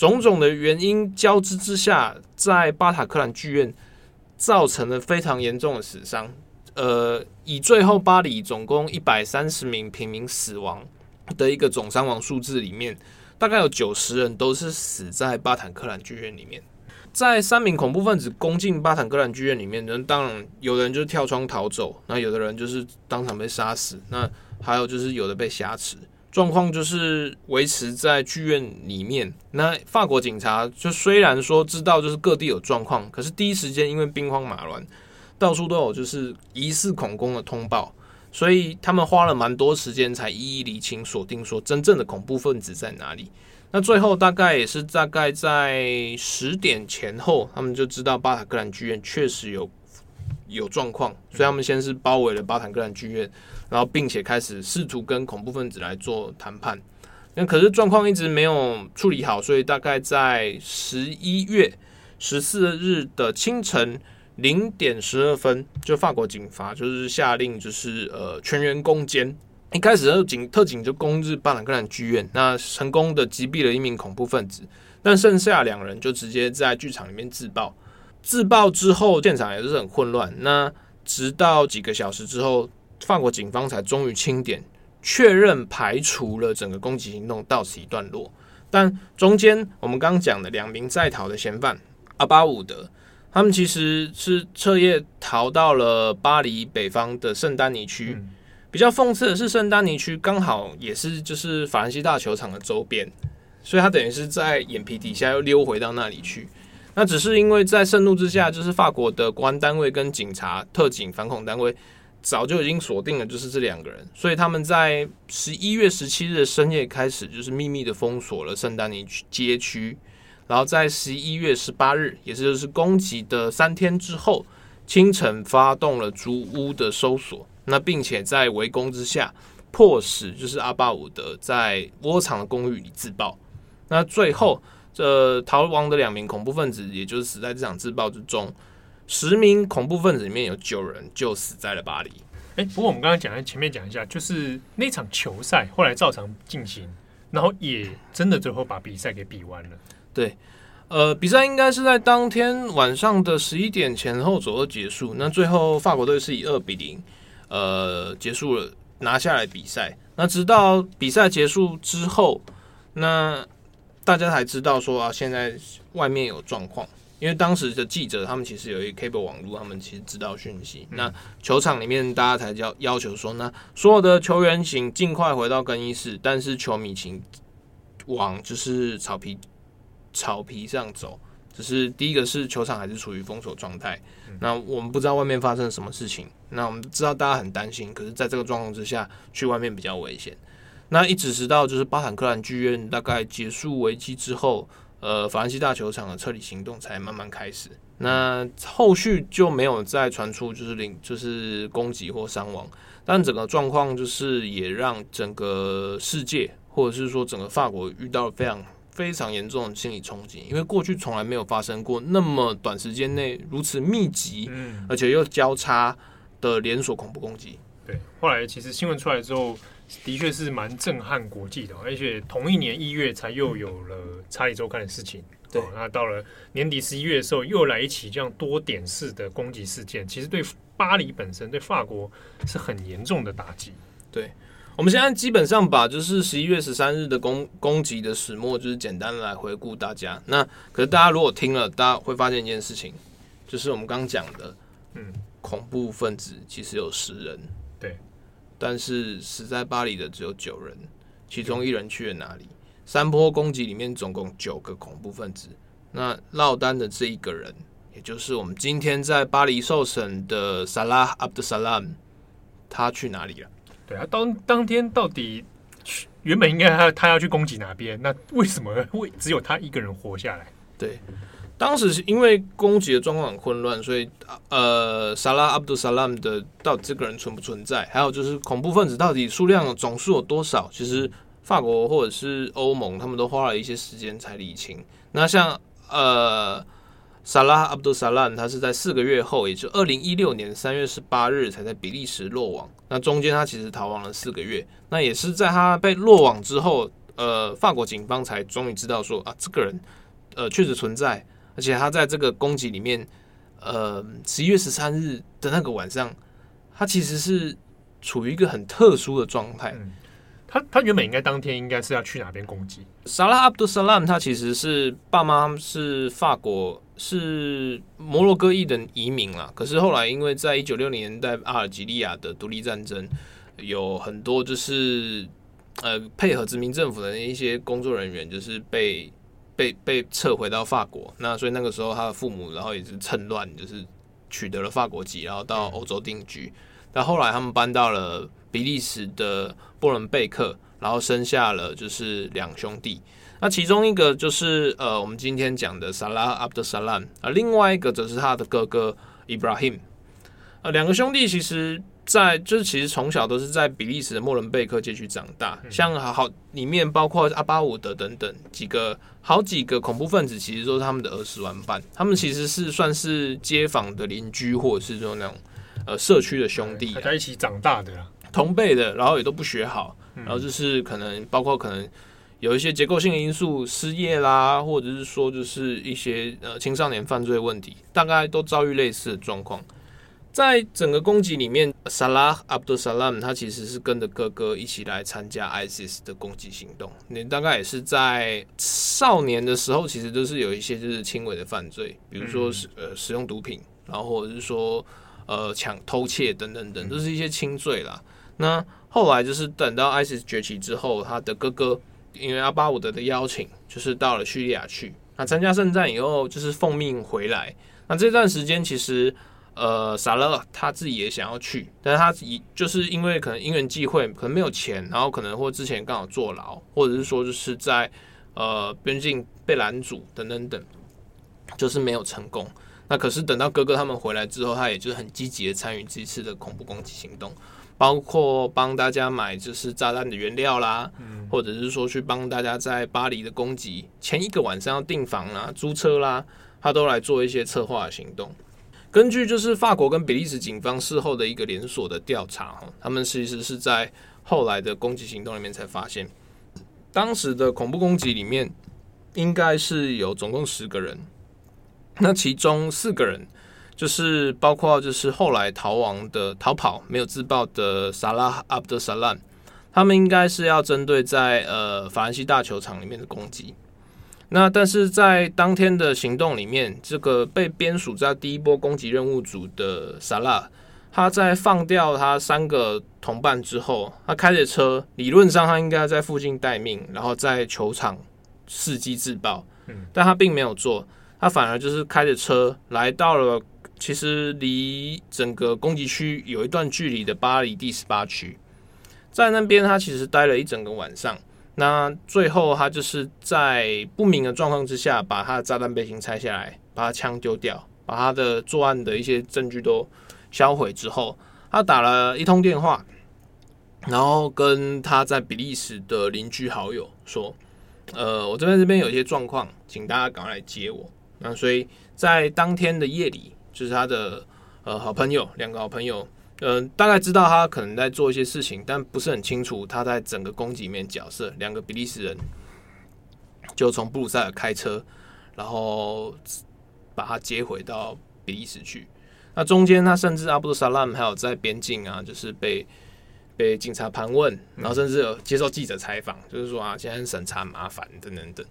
种种的原因交织之下，在巴塔克兰剧院造成了非常严重的死伤。呃，以最后巴黎总共一百三十名平民死亡的一个总伤亡数字里面，大概有九十人都是死在巴坦克兰剧院里面。在三名恐怖分子攻进巴坦克兰剧院里面，人当然有的人就是跳窗逃走，那有的人就是当场被杀死，那还有就是有的被挟持。状况就是维持在剧院里面。那法国警察就虽然说知道就是各地有状况，可是第一时间因为兵荒马乱，到处都有就是疑似恐攻的通报，所以他们花了蛮多时间才一一厘清锁定说真正的恐怖分子在哪里。那最后大概也是大概在十点前后，他们就知道巴塔克兰剧院确实有有状况，所以他们先是包围了巴坦克兰剧院。然后，并且开始试图跟恐怖分子来做谈判，那可是状况一直没有处理好，所以大概在十一月十四日的清晨零点十二分，就法国警方就是下令，就是呃全员攻坚。一开始，警特警就攻入巴坦克兰剧院，那成功的击毙了一名恐怖分子，但剩下两人就直接在剧场里面自爆。自爆之后，现场也是很混乱。那直到几个小时之后。法国警方才终于清点，确认排除了整个攻击行动到此一段落。但中间我们刚刚讲的两名在逃的嫌犯阿巴伍德，他们其实是彻夜逃到了巴黎北方的圣丹尼区。嗯、比较讽刺的是，圣丹尼区刚好也是就是法兰西大球场的周边，所以他等于是在眼皮底下又溜回到那里去。那只是因为在盛怒之下，就是法国的国安单位跟警察、特警、反恐单位。早就已经锁定了，就是这两个人，所以他们在十一月十七日的深夜开始，就是秘密的封锁了圣丹尼街区，然后在十一月十八日，也是就是攻击的三天之后，清晨发动了逐屋的搜索，那并且在围攻之下，迫使就是阿巴伍德在窝藏的公寓里自爆，那最后这逃亡的两名恐怖分子，也就是死在这场自爆之中。十名恐怖分子里面有九人就死在了巴黎。哎，不过我们刚刚讲，前面讲一下，就是那场球赛后来照常进行，然后也真的最后把比赛给比完了。对，呃，比赛应该是在当天晚上的十一点前后左右结束。那最后法国队是以二比零，呃，结束了，拿下来比赛。那直到比赛结束之后，那大家才知道说啊，现在外面有状况。因为当时的记者，他们其实有一 cable 网络，他们其实知道讯息。嗯、那球场里面，大家才叫要求说，那所有的球员请尽快回到更衣室，但是球迷请往就是草皮草皮上走。只是第一个是球场还是处于封锁状态，那我们不知道外面发生了什么事情，那我们知道大家很担心，可是在这个状况之下去外面比较危险。那一直直到就是巴坦克兰剧院大概结束危机之后，呃，法兰西大球场的撤离行动才慢慢开始。那后续就没有再传出就是领就是攻击或伤亡，但整个状况就是也让整个世界或者是说整个法国遇到了非常非常严重的心理冲击，因为过去从来没有发生过那么短时间内如此密集，而且又交叉的连锁恐怖攻击。对，后来其实新闻出来之后，的确是蛮震撼国际的，而且同一年一月才又有了查理周刊的事情。对，那到了年底十一月的时候，又来一起这样多点式的攻击事件，其实对巴黎本身、对法国是很严重的打击。对，我们现在基本上把就是十一月十三日的攻攻击的始末，就是简单的来回顾大家。那可是大家如果听了，大家会发现一件事情，就是我们刚讲的，嗯，恐怖分子其实有十人，对，但是死在巴黎的只有九人，其中一人去了哪里？山坡攻击里面总共九个恐怖分子，那落单的这一个人，也就是我们今天在巴黎受审的萨拉阿卜杜萨拉姆，他去哪里了？对啊，当当天到底原本应该他他要去攻击哪边？那为什么会只有他一个人活下来？对，当时是因为攻击的状况很混乱，所以呃，萨拉阿卜杜萨拉姆的到底这个人存不存在？还有就是恐怖分子到底数量总数有多少？其实。法国或者是欧盟，他们都花了一些时间才理清。那像呃，萨拉阿卜杜萨拉，他是在四个月后，也就二零一六年三月十八日才在比利时落网。那中间他其实逃亡了四个月。那也是在他被落网之后，呃，法国警方才终于知道说啊，这个人呃确实存在，而且他在这个攻击里面，呃，十一月十三日的那个晚上，他其实是处于一个很特殊的状态。嗯他他原本应该当天应该是要去哪边攻击？萨拉阿布杜萨拉姆他其实是爸妈是法国是摩洛哥裔的移民啦，可是后来因为在一九六零年代阿尔及利亚的独立战争，有很多就是呃配合殖民政府的一些工作人员就是被被被撤回到法国，那所以那个时候他的父母然后也是趁乱就是取得了法国籍，然后到欧洲定居。那后来他们搬到了比利时的布伦贝克，然后生下了就是两兄弟。那其中一个就是呃，我们今天讲的萨拉阿布德萨拉姆，啊，另外一个则是他的哥哥伊布拉 him。呃，两个兄弟其实在就是其实从小都是在比利时的莫伦贝克街区长大，像好好里面包括阿巴伍德等等几个好几个恐怖分子，其实都是他们的儿时玩伴。他们其实是算是街坊的邻居，或者是说那种。呃，社区的兄弟，大家一起长大的，同辈的，然后也都不学好，然后就是可能包括可能有一些结构性的因素，失业啦，或者是说就是一些呃青少年犯罪问题，大概都遭遇类似的状况。在整个攻击里面，萨拉阿卜杜萨拉姆他其实是跟着哥哥一起来参加 ISIS 的攻击行动。你大概也是在少年的时候，其实都是有一些就是轻微的犯罪，比如说是呃使用毒品，然后或者是说。呃，抢、偷窃等等等，都是一些轻罪啦。那后来就是等到 ISIS 崛起之后，他的哥哥因为阿巴伍德的邀请，就是到了叙利亚去。那参加圣战以后，就是奉命回来。那这段时间其实，呃，萨勒他自己也想要去，但是他以就是因为可能因缘际会，可能没有钱，然后可能或之前刚好坐牢，或者是说就是在呃边境被拦阻等等等，就是没有成功。那可是等到哥哥他们回来之后，他也就是很积极的参与这次的恐怖攻击行动，包括帮大家买就是炸弹的原料啦，或者是说去帮大家在巴黎的攻击前一个晚上要订房啦、租车啦，他都来做一些策划行动。根据就是法国跟比利时警方事后的一个连锁的调查，哈，他们其实是在后来的攻击行动里面才发现，当时的恐怖攻击里面应该是有总共十个人。那其中四个人，就是包括就是后来逃亡的逃跑没有自爆的萨拉阿卜德萨拉，他们应该是要针对在呃法兰西大球场里面的攻击。那但是在当天的行动里面，这个被编属在第一波攻击任务组的萨拉，他在放掉他三个同伴之后，他开着车，理论上他应该在附近待命，然后在球场伺机自爆，但他并没有做。他反而就是开着车来到了其实离整个攻击区有一段距离的巴黎第十八区，在那边他其实待了一整个晚上。那最后他就是在不明的状况之下，把他的炸弹背心拆下来，把他枪丢掉，把他的作案的一些证据都销毁之后，他打了一通电话，然后跟他在比利时的邻居好友说：“呃，我这边这边有一些状况，请大家赶快来接我。”那所以在当天的夜里，就是他的呃好朋友，两个好朋友。嗯、呃，大概知道他可能在做一些事情，但不是很清楚他在整个攻击里面角色。两个比利时人就从布鲁塞尔开车，然后把他接回到比利时去。那中间他甚至阿布萨拉姆还有在边境啊，就是被被警察盘问，然后甚至有接受记者采访，就是说啊，现在审查很麻烦等等等。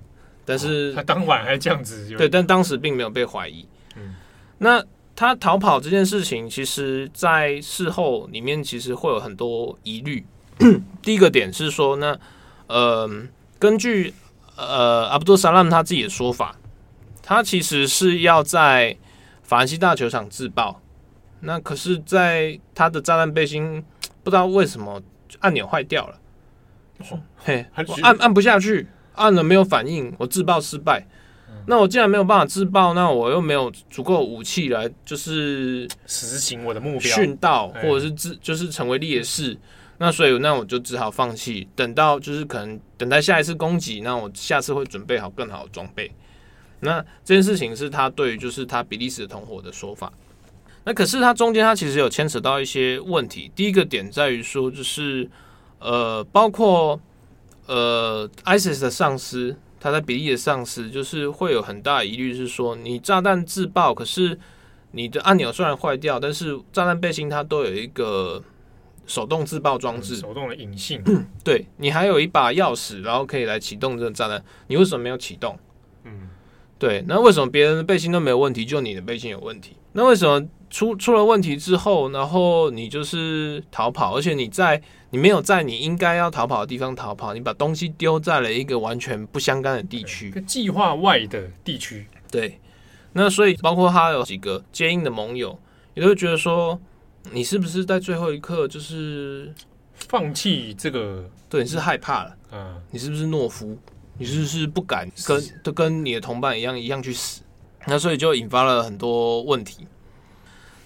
但是、哦、他当晚还这样子，对，但当时并没有被怀疑。嗯，那。他逃跑这件事情，其实，在事后里面其实会有很多疑虑。第一个点是说，呢呃，根据呃阿布杜萨拉姆他自己的说法，他其实是要在法兰西大球场自爆。那可是，在他的炸弹背心不知道为什么按钮坏掉了，哦、嘿，按按不下去，按了没有反应，我自爆失败。那我既然没有办法自爆，那我又没有足够武器来就是实行我的目标，殉道或者是自就是成为烈士。那所以那我就只好放弃，等到就是可能等待下一次攻击，那我下次会准备好更好的装备。那这件事情是他对于就是他比利时的同伙的说法。那可是他中间他其实有牵扯到一些问题。第一个点在于说就是呃，包括呃，ISIS 的上司。他在比利的上司就是会有很大疑虑，是说你炸弹自爆，可是你的按钮虽然坏掉，但是炸弹背心它都有一个手动自爆装置，手动的引信。对，你还有一把钥匙，然后可以来启动这个炸弹，你为什么没有启动？嗯，对，那为什么别人的背心都没有问题，就你的背心有问题？那为什么出出了问题之后，然后你就是逃跑，而且你在。你没有在你应该要逃跑的地方逃跑，你把东西丢在了一个完全不相干的地区，计划外的地区。对，那所以包括他有几个接应的盟友，也都会觉得说，你是不是在最后一刻就是放弃这个？对，你是害怕了，嗯，你是不是懦夫？你是不是不敢跟都跟你的同伴一样一样去死？那所以就引发了很多问题。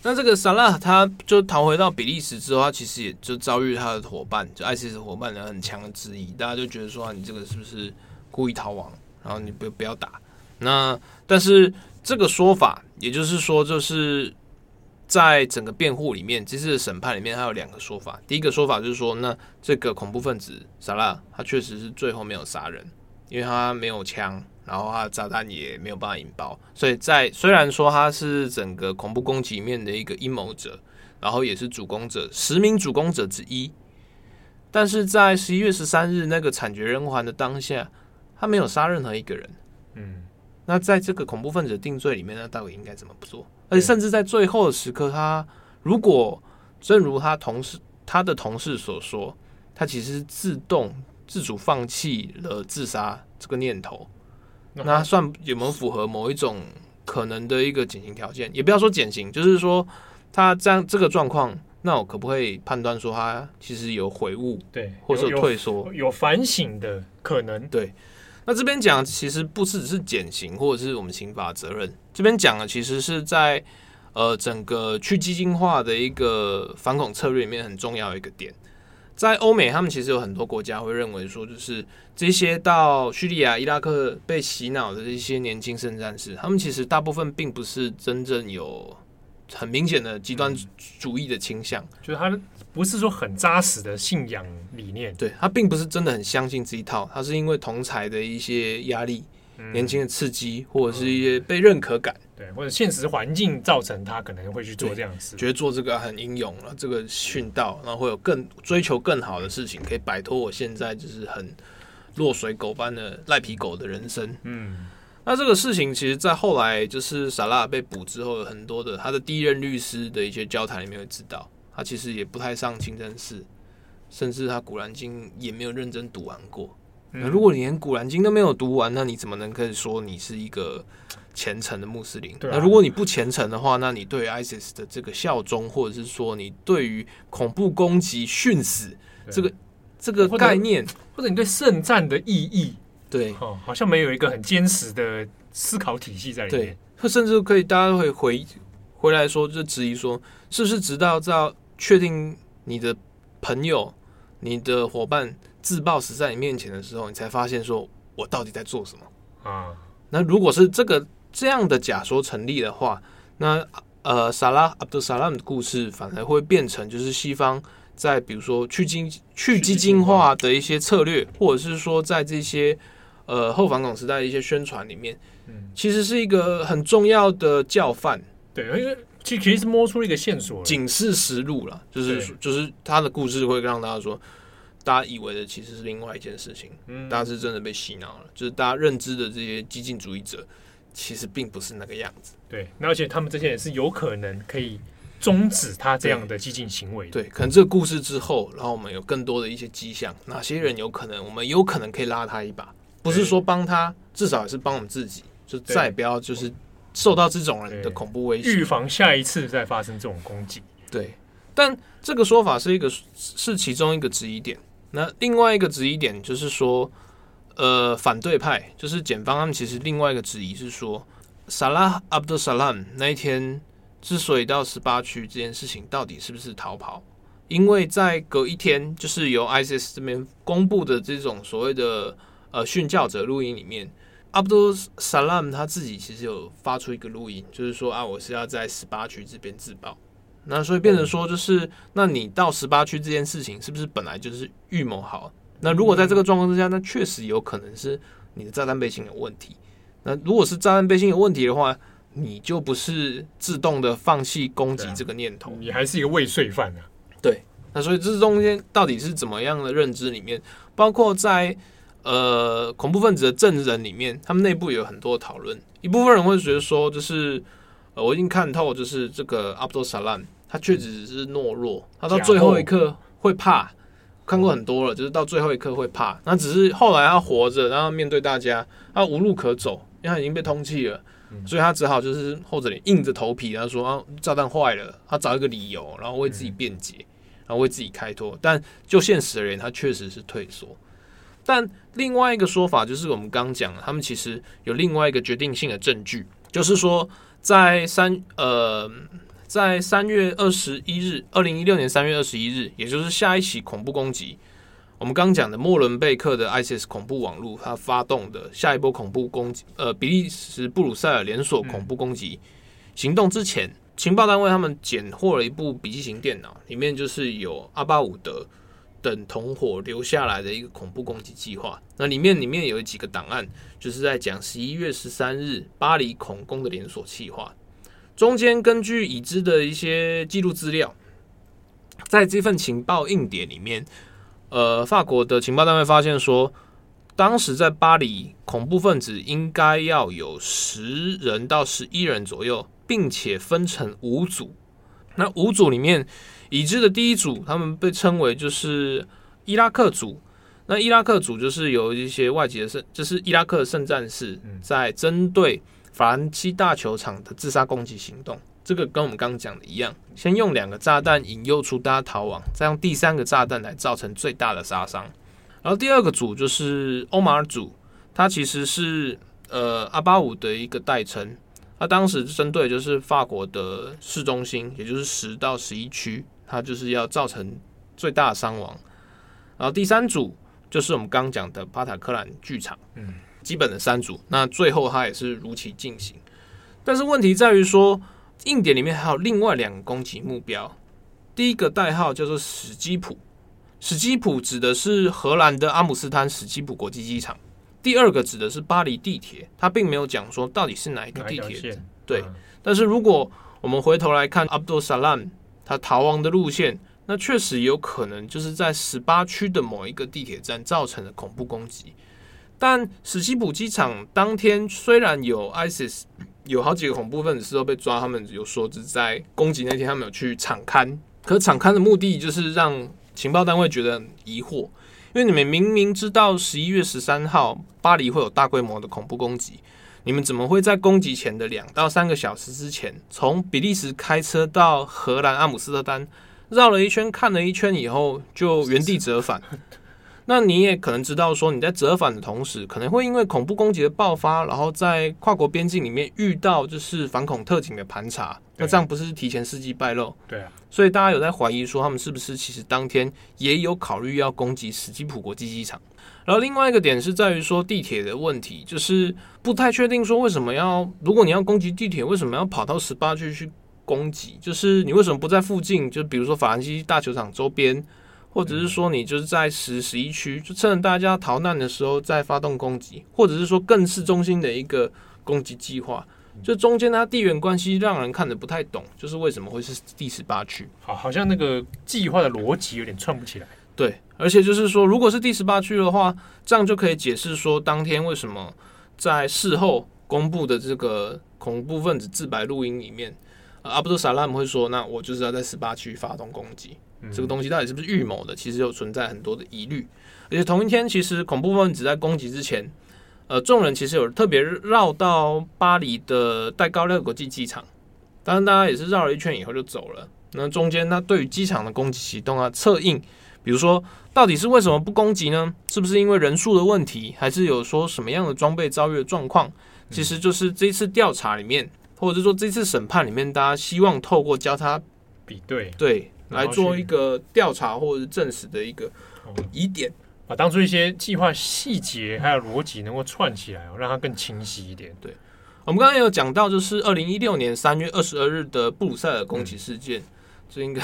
那这个萨拉他就逃回到比利时之后，他其实也就遭遇他的伙伴，就 ISIS 伙伴的很强的质疑，大家就觉得说，你这个是不是故意逃亡？然后你不不要打。那但是这个说法，也就是说，就是在整个辩护里面，这次的审判里面，还有两个说法。第一个说法就是说，那这个恐怖分子萨拉他确实是最后没有杀人，因为他没有枪。然后他炸弹也没有办法引爆，所以在虽然说他是整个恐怖攻击面的一个阴谋者，然后也是主攻者，十名主攻者之一，但是在十一月十三日那个惨绝人寰的当下，他没有杀任何一个人。嗯，那在这个恐怖分子定罪里面，那到底应该怎么做？而且甚至在最后的时刻，他如果正如他同事他的同事所说，他其实自动自主放弃了自杀这个念头。那算有没有符合某一种可能的一个减刑条件？也不要说减刑，就是说他这样这个状况，那我可不可以判断说他其实有悔悟，对，或者退缩，有反省的可能？对。那这边讲其实不是只是减刑，或者是我们刑法责任。这边讲的其实是在呃整个去激进化的一个反恐策略里面很重要的一个点。在欧美，他们其实有很多国家会认为说，就是这些到叙利亚、伊拉克被洗脑的这些年轻圣战士，他们其实大部分并不是真正有很明显的极端主义的倾向，就是他不是说很扎实的信仰理念，对，他并不是真的很相信这一套，他是因为同才的一些压力。年轻的刺激，或者是一些被认可感，对，或者现实环境造成他可能会去做这样的事，觉得做这个很英勇了，这个殉道，然后会有更追求更好的事情，可以摆脱我现在就是很落水狗般的赖皮狗的人生。嗯，那这个事情其实，在后来就是萨拉被捕之后，有很多的他的第一任律师的一些交谈里面会知道，他其实也不太上清真寺，甚至他古兰经也没有认真读完过。那如果你连古兰经都没有读完，那你怎么能可以说你是一个虔诚的穆斯林？啊、那如果你不虔诚的话，那你对 ISIS 的这个效忠，或者是说你对于恐怖攻击殉死这个这个概念，或者你对圣战的意义，对，哦，好像没有一个很坚实的思考体系在里面。对，或甚至可以大家会回回来说，就质疑说，是不是直到到确定你的朋友、你的伙伴自爆死在你面前的时候，你才发现说我到底在做什么啊？那如果是这个这样的假说成立的话，那呃，萨拉阿卜杜萨拉姆的故事反而会变成就是西方在比如说去精去基金化的一些策略，或者是说在这些呃后反恐时代的一些宣传里面，嗯，其实是一个很重要的教范。对，因为其其实摸出了一个线索，警示实录了，就是就是他的故事会让大家说，大家以为的其实是另外一件事情，嗯，大家是真的被洗脑了，就是大家认知的这些激进主义者。其实并不是那个样子，对，那而且他们这些人是有可能可以终止他这样的激进行为对，可能这个故事之后，然后我们有更多的一些迹象，哪些人有可能，我们有可能可以拉他一把，不是说帮他，至少也是帮我们自己，就再也不要就是受到这种人的恐怖威胁，预防下一次再发生这种攻击。对，但这个说法是一个是其中一个质疑点，那另外一个质疑点就是说。呃，反对派就是检方，他们其实另外一个质疑是说，萨拉阿卜杜萨拉姆那一天之所以到十八区这件事情，到底是不是逃跑？因为在隔一天，就是由 ISIS 这边公布的这种所谓的呃殉教者录音里面，阿卜杜萨拉姆他自己其实有发出一个录音，就是说啊，我是要在十八区这边自爆。那所以变成说，就是那你到十八区这件事情，是不是本来就是预谋好？那如果在这个状况之下，那确实有可能是你的炸弹背心有问题。那如果是炸弹背心有问题的话，你就不是自动的放弃攻击这个念头，你还是一个未遂犯啊。对，那所以这中间到底是怎么样的认知里面，包括在呃恐怖分子的证人里面，他们内部有很多讨论。一部分人会觉得说，就是呃我已经看透，就是这个阿卜杜萨拉姆，他确实只是懦弱，他到最后一刻会怕。看过很多了，就是到最后一刻会怕，那只是后来他活着，然后面对大家，他无路可走，因为他已经被通缉了，所以他只好就是厚着脸硬着头皮，他说啊，炸弹坏了，他找一个理由，然后为自己辩解，然后为自己开脱。但就现实而言，他确实是退缩。但另外一个说法就是，我们刚讲，他们其实有另外一个决定性的证据，就是说在三呃。在三月二十一日，二零一六年三月二十一日，也就是下一起恐怖攻击，我们刚讲的莫伦贝克的 ISIS 恐怖网络，它发动的下一波恐怖攻击，呃，比利时布鲁塞尔连锁恐怖攻击行动之前，情报单位他们检获了一部笔记型电脑，里面就是有阿巴伍德等同伙留下来的一个恐怖攻击计划。那里面里面有几个档案，就是在讲十一月十三日巴黎恐攻的连锁计划。中间根据已知的一些记录资料，在这份情报硬碟里面，呃，法国的情报单位发现说，当时在巴黎恐怖分子应该要有十人到十一人左右，并且分成五组。那五组里面，已知的第一组，他们被称为就是伊拉克组。那伊拉克组就是有一些外籍的圣，就是伊拉克的圣战士在针对。法兰西大球场的自杀攻击行动，这个跟我们刚刚讲的一样，先用两个炸弹引诱出大家逃亡，再用第三个炸弹来造成最大的杀伤。然后第二个组就是欧马尔组，它其实是呃阿巴五的一个代称，它当时针对就是法国的市中心，也就是十到十一区，它就是要造成最大的伤亡。然后第三组就是我们刚刚讲的巴塔克兰剧场，嗯。基本的三组，那最后它也是如期进行。但是问题在于说，硬点里面还有另外两个攻击目标。第一个代号叫做史基普，史基普指的是荷兰的阿姆斯特丹史基普国际机场。第二个指的是巴黎地铁，它并没有讲说到底是哪一个地铁。对，嗯、但是如果我们回头来看阿卜杜萨拉姆他逃亡的路线，那确实有可能就是在十八区的某一个地铁站造成的恐怖攻击。但史基普机场当天虽然有 ISIS 有好几个恐怖分子都被抓，他们有说是在攻击那天他们有去场刊，可场刊的目的就是让情报单位觉得很疑惑，因为你们明明知道十一月十三号巴黎会有大规模的恐怖攻击，你们怎么会在攻击前的两到三个小时之前，从比利时开车到荷兰阿姆斯特丹，绕了一圈看了一圈以后，就原地折返？那你也可能知道，说你在折返的同时，可能会因为恐怖攻击的爆发，然后在跨国边境里面遇到就是反恐特警的盘查，那这样不是提前事迹败露？对啊，所以大家有在怀疑说，他们是不是其实当天也有考虑要攻击史基普国际机场？然后另外一个点是在于说地铁的问题，就是不太确定说为什么要，如果你要攻击地铁，为什么要跑到十八区去攻击？就是你为什么不在附近？就比如说法兰西大球场周边？或者是说你就是在十十一区，就趁着大家逃难的时候再发动攻击，或者是说更市中心的一个攻击计划，就中间它地缘关系让人看得不太懂，就是为什么会是第十八区？好，好像那个计划的逻辑有点串不起来。对，而且就是说，如果是第十八区的话，这样就可以解释说当天为什么在事后公布的这个恐怖分子自白录音里面，阿布杜萨拉姆会说：“那我就是要在十八区发动攻击。”这个东西到底是不是预谋的？其实有存在很多的疑虑。而且同一天，其实恐怖分子在攻击之前，呃，众人其实有特别绕到巴黎的戴高乐国际机场，当然大家也是绕了一圈以后就走了。那中间，那对于机场的攻击启动啊、策应，比如说到底是为什么不攻击呢？是不是因为人数的问题，还是有说什么样的装备遭遇的状况？其实就是这一次调查里面，或者是说这次审判里面，大家希望透过交叉比对，对。来做一个调查或者是证实的一个疑点，把当初一些计划细节还有逻辑能够串起来，让它更清晰一点。对，我们刚刚也有讲到，就是二零一六年三月二十二日的布鲁塞尔攻击事件，嗯、这应该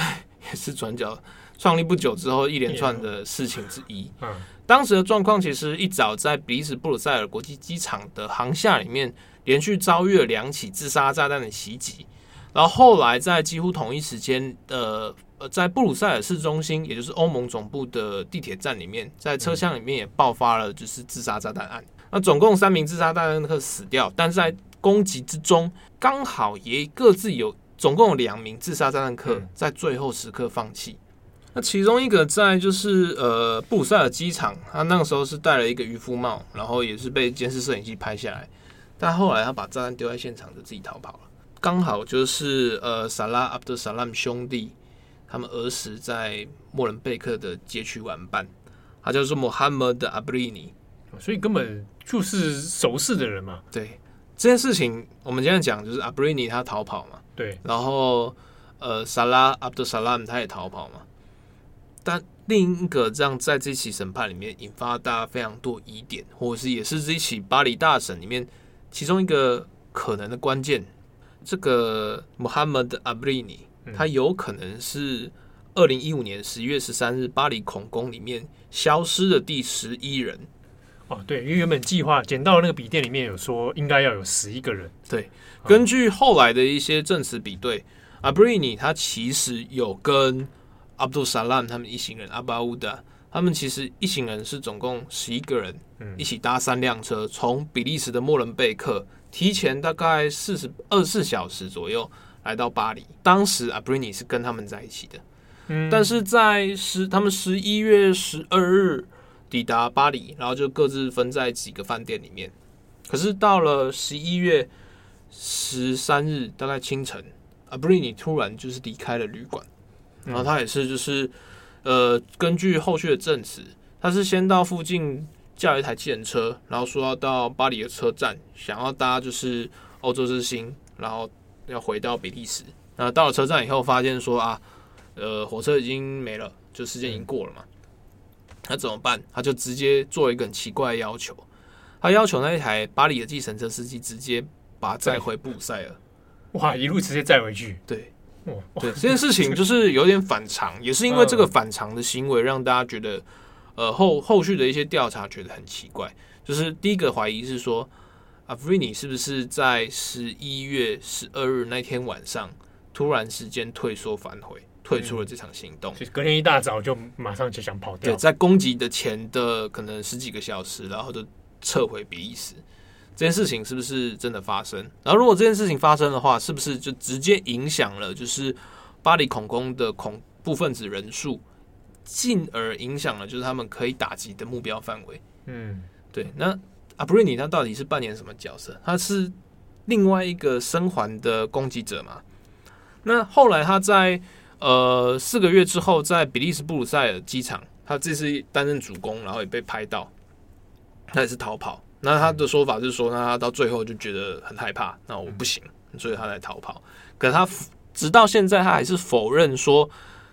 也是转角创立不久之后一连串的事情之一。嗯，当时的状况其实一早在比利时布鲁塞尔国际机场的航厦里面，连续遭遇了两起自杀炸弹的袭击，然后后来在几乎同一时间的。呃，在布鲁塞尔市中心，也就是欧盟总部的地铁站里面，在车厢里面也爆发了就是自杀炸弹案。那总共三名自杀炸弹客死掉，但是在攻击之中，刚好也各自有总共有两名自杀炸弹客在最后时刻放弃。那其中一个在就是呃布鲁塞尔机场，他那个时候是戴了一个渔夫帽，然后也是被监视摄影机拍下来，但后来他把炸弹丢在现场，就自己逃跑了。刚好就是呃萨拉阿布德萨拉姆兄弟。他们儿时在莫伦贝克的街区玩伴，他叫做穆罕默德·阿布里尼，所以根本就是熟识的人嘛。对这件事情，我们今天讲就是阿布里尼他逃跑嘛。对，然后呃，萨拉阿布德萨拉姆他也逃跑嘛。但另一个这样在这起审判里面引发大家非常多疑点，或者是也是这一起巴黎大审里面其中一个可能的关键，这个穆罕默德·阿布里尼。他有可能是二零一五年十一月十三日巴黎恐攻里面消失的第十一人。哦，对，因为原本计划捡到的那个笔电里面有说应该要有十一个人。对，根据后来的一些证词比对，，Abrini 他其实有跟阿布杜萨拉姆他们一行人阿巴乌达，他们其实一行人是总共十一个人，一起搭三辆车从比利时的莫伦贝克提前大概四十二十四小时左右。来到巴黎，当时阿布里尼是跟他们在一起的，嗯，但是在十他们十一月十二日抵达巴黎，然后就各自分在几个饭店里面。可是到了十一月十三日，大概清晨，阿布里尼突然就是离开了旅馆，然后他也是就是呃，根据后续的证词，他是先到附近叫一台计程车，然后说要到巴黎的车站，想要搭就是欧洲之星，然后。要回到比利时，那到了车站以后，发现说啊，呃，火车已经没了，就时间已经过了嘛。那怎么办？他就直接做一个很奇怪的要求，他要求那一台巴黎的计程车司机直接把他载回布鲁塞尔。哇，一路直接载回去？对，对，这件事情就是有点反常，也是因为这个反常的行为，让大家觉得，呃，后后续的一些调查觉得很奇怪。就是第一个怀疑是说。阿弗里尼是不是在十一月十二日那天晚上突然时间退缩反悔，退出了这场行动？嗯、隔天一大早就马上就想跑掉。对，在攻击的前的可能十几个小时，然后就撤回比利时。这件事情是不是真的发生？然后如果这件事情发生的话，是不是就直接影响了就是巴黎恐攻的恐怖分子人数，进而影响了就是他们可以打击的目标范围。嗯，对。那阿布瑞尼他到底是扮演什么角色？他是另外一个生还的攻击者嘛？那后来他在呃四个月之后，在比利时布鲁塞尔机场，他这次担任主攻，然后也被拍到，他也是逃跑。那他的说法是说，那他到最后就觉得很害怕，那我不行，所以他才逃跑。可是他直到现在，他还是否认说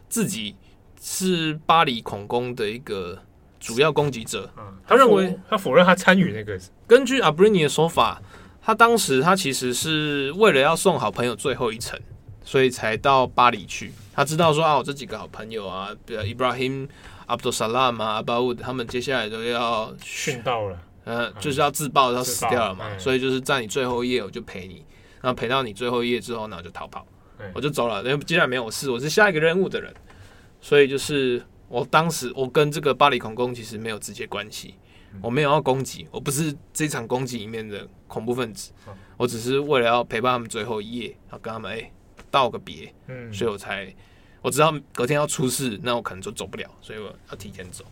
自己是巴黎恐攻的一个主要攻击者。他认为他否认他参与那个。根据阿布里尼的说法，他当时他其实是为了要送好朋友最后一程，所以才到巴黎去。他知道说啊，我这几个好朋友啊，比如 Ibrahim Abdul Salam 啊，Aboud 他们接下来都要殉道了。呃，就是要自爆，要死掉了嘛，嗯、所以就是在你最后一页，我就陪你，然后陪到你最后一页之后，那我就逃跑，嗯、我就走了。因为既然没有事，我是下一个任务的人，所以就是我当时我跟这个巴黎恐攻其实没有直接关系，嗯、我没有要攻击，我不是这场攻击里面的恐怖分子，嗯、我只是为了要陪伴他们最后一夜，然后跟他们哎、欸、道个别，嗯，所以我才我知道隔天要出事，那我可能就走不了，所以我要提前走。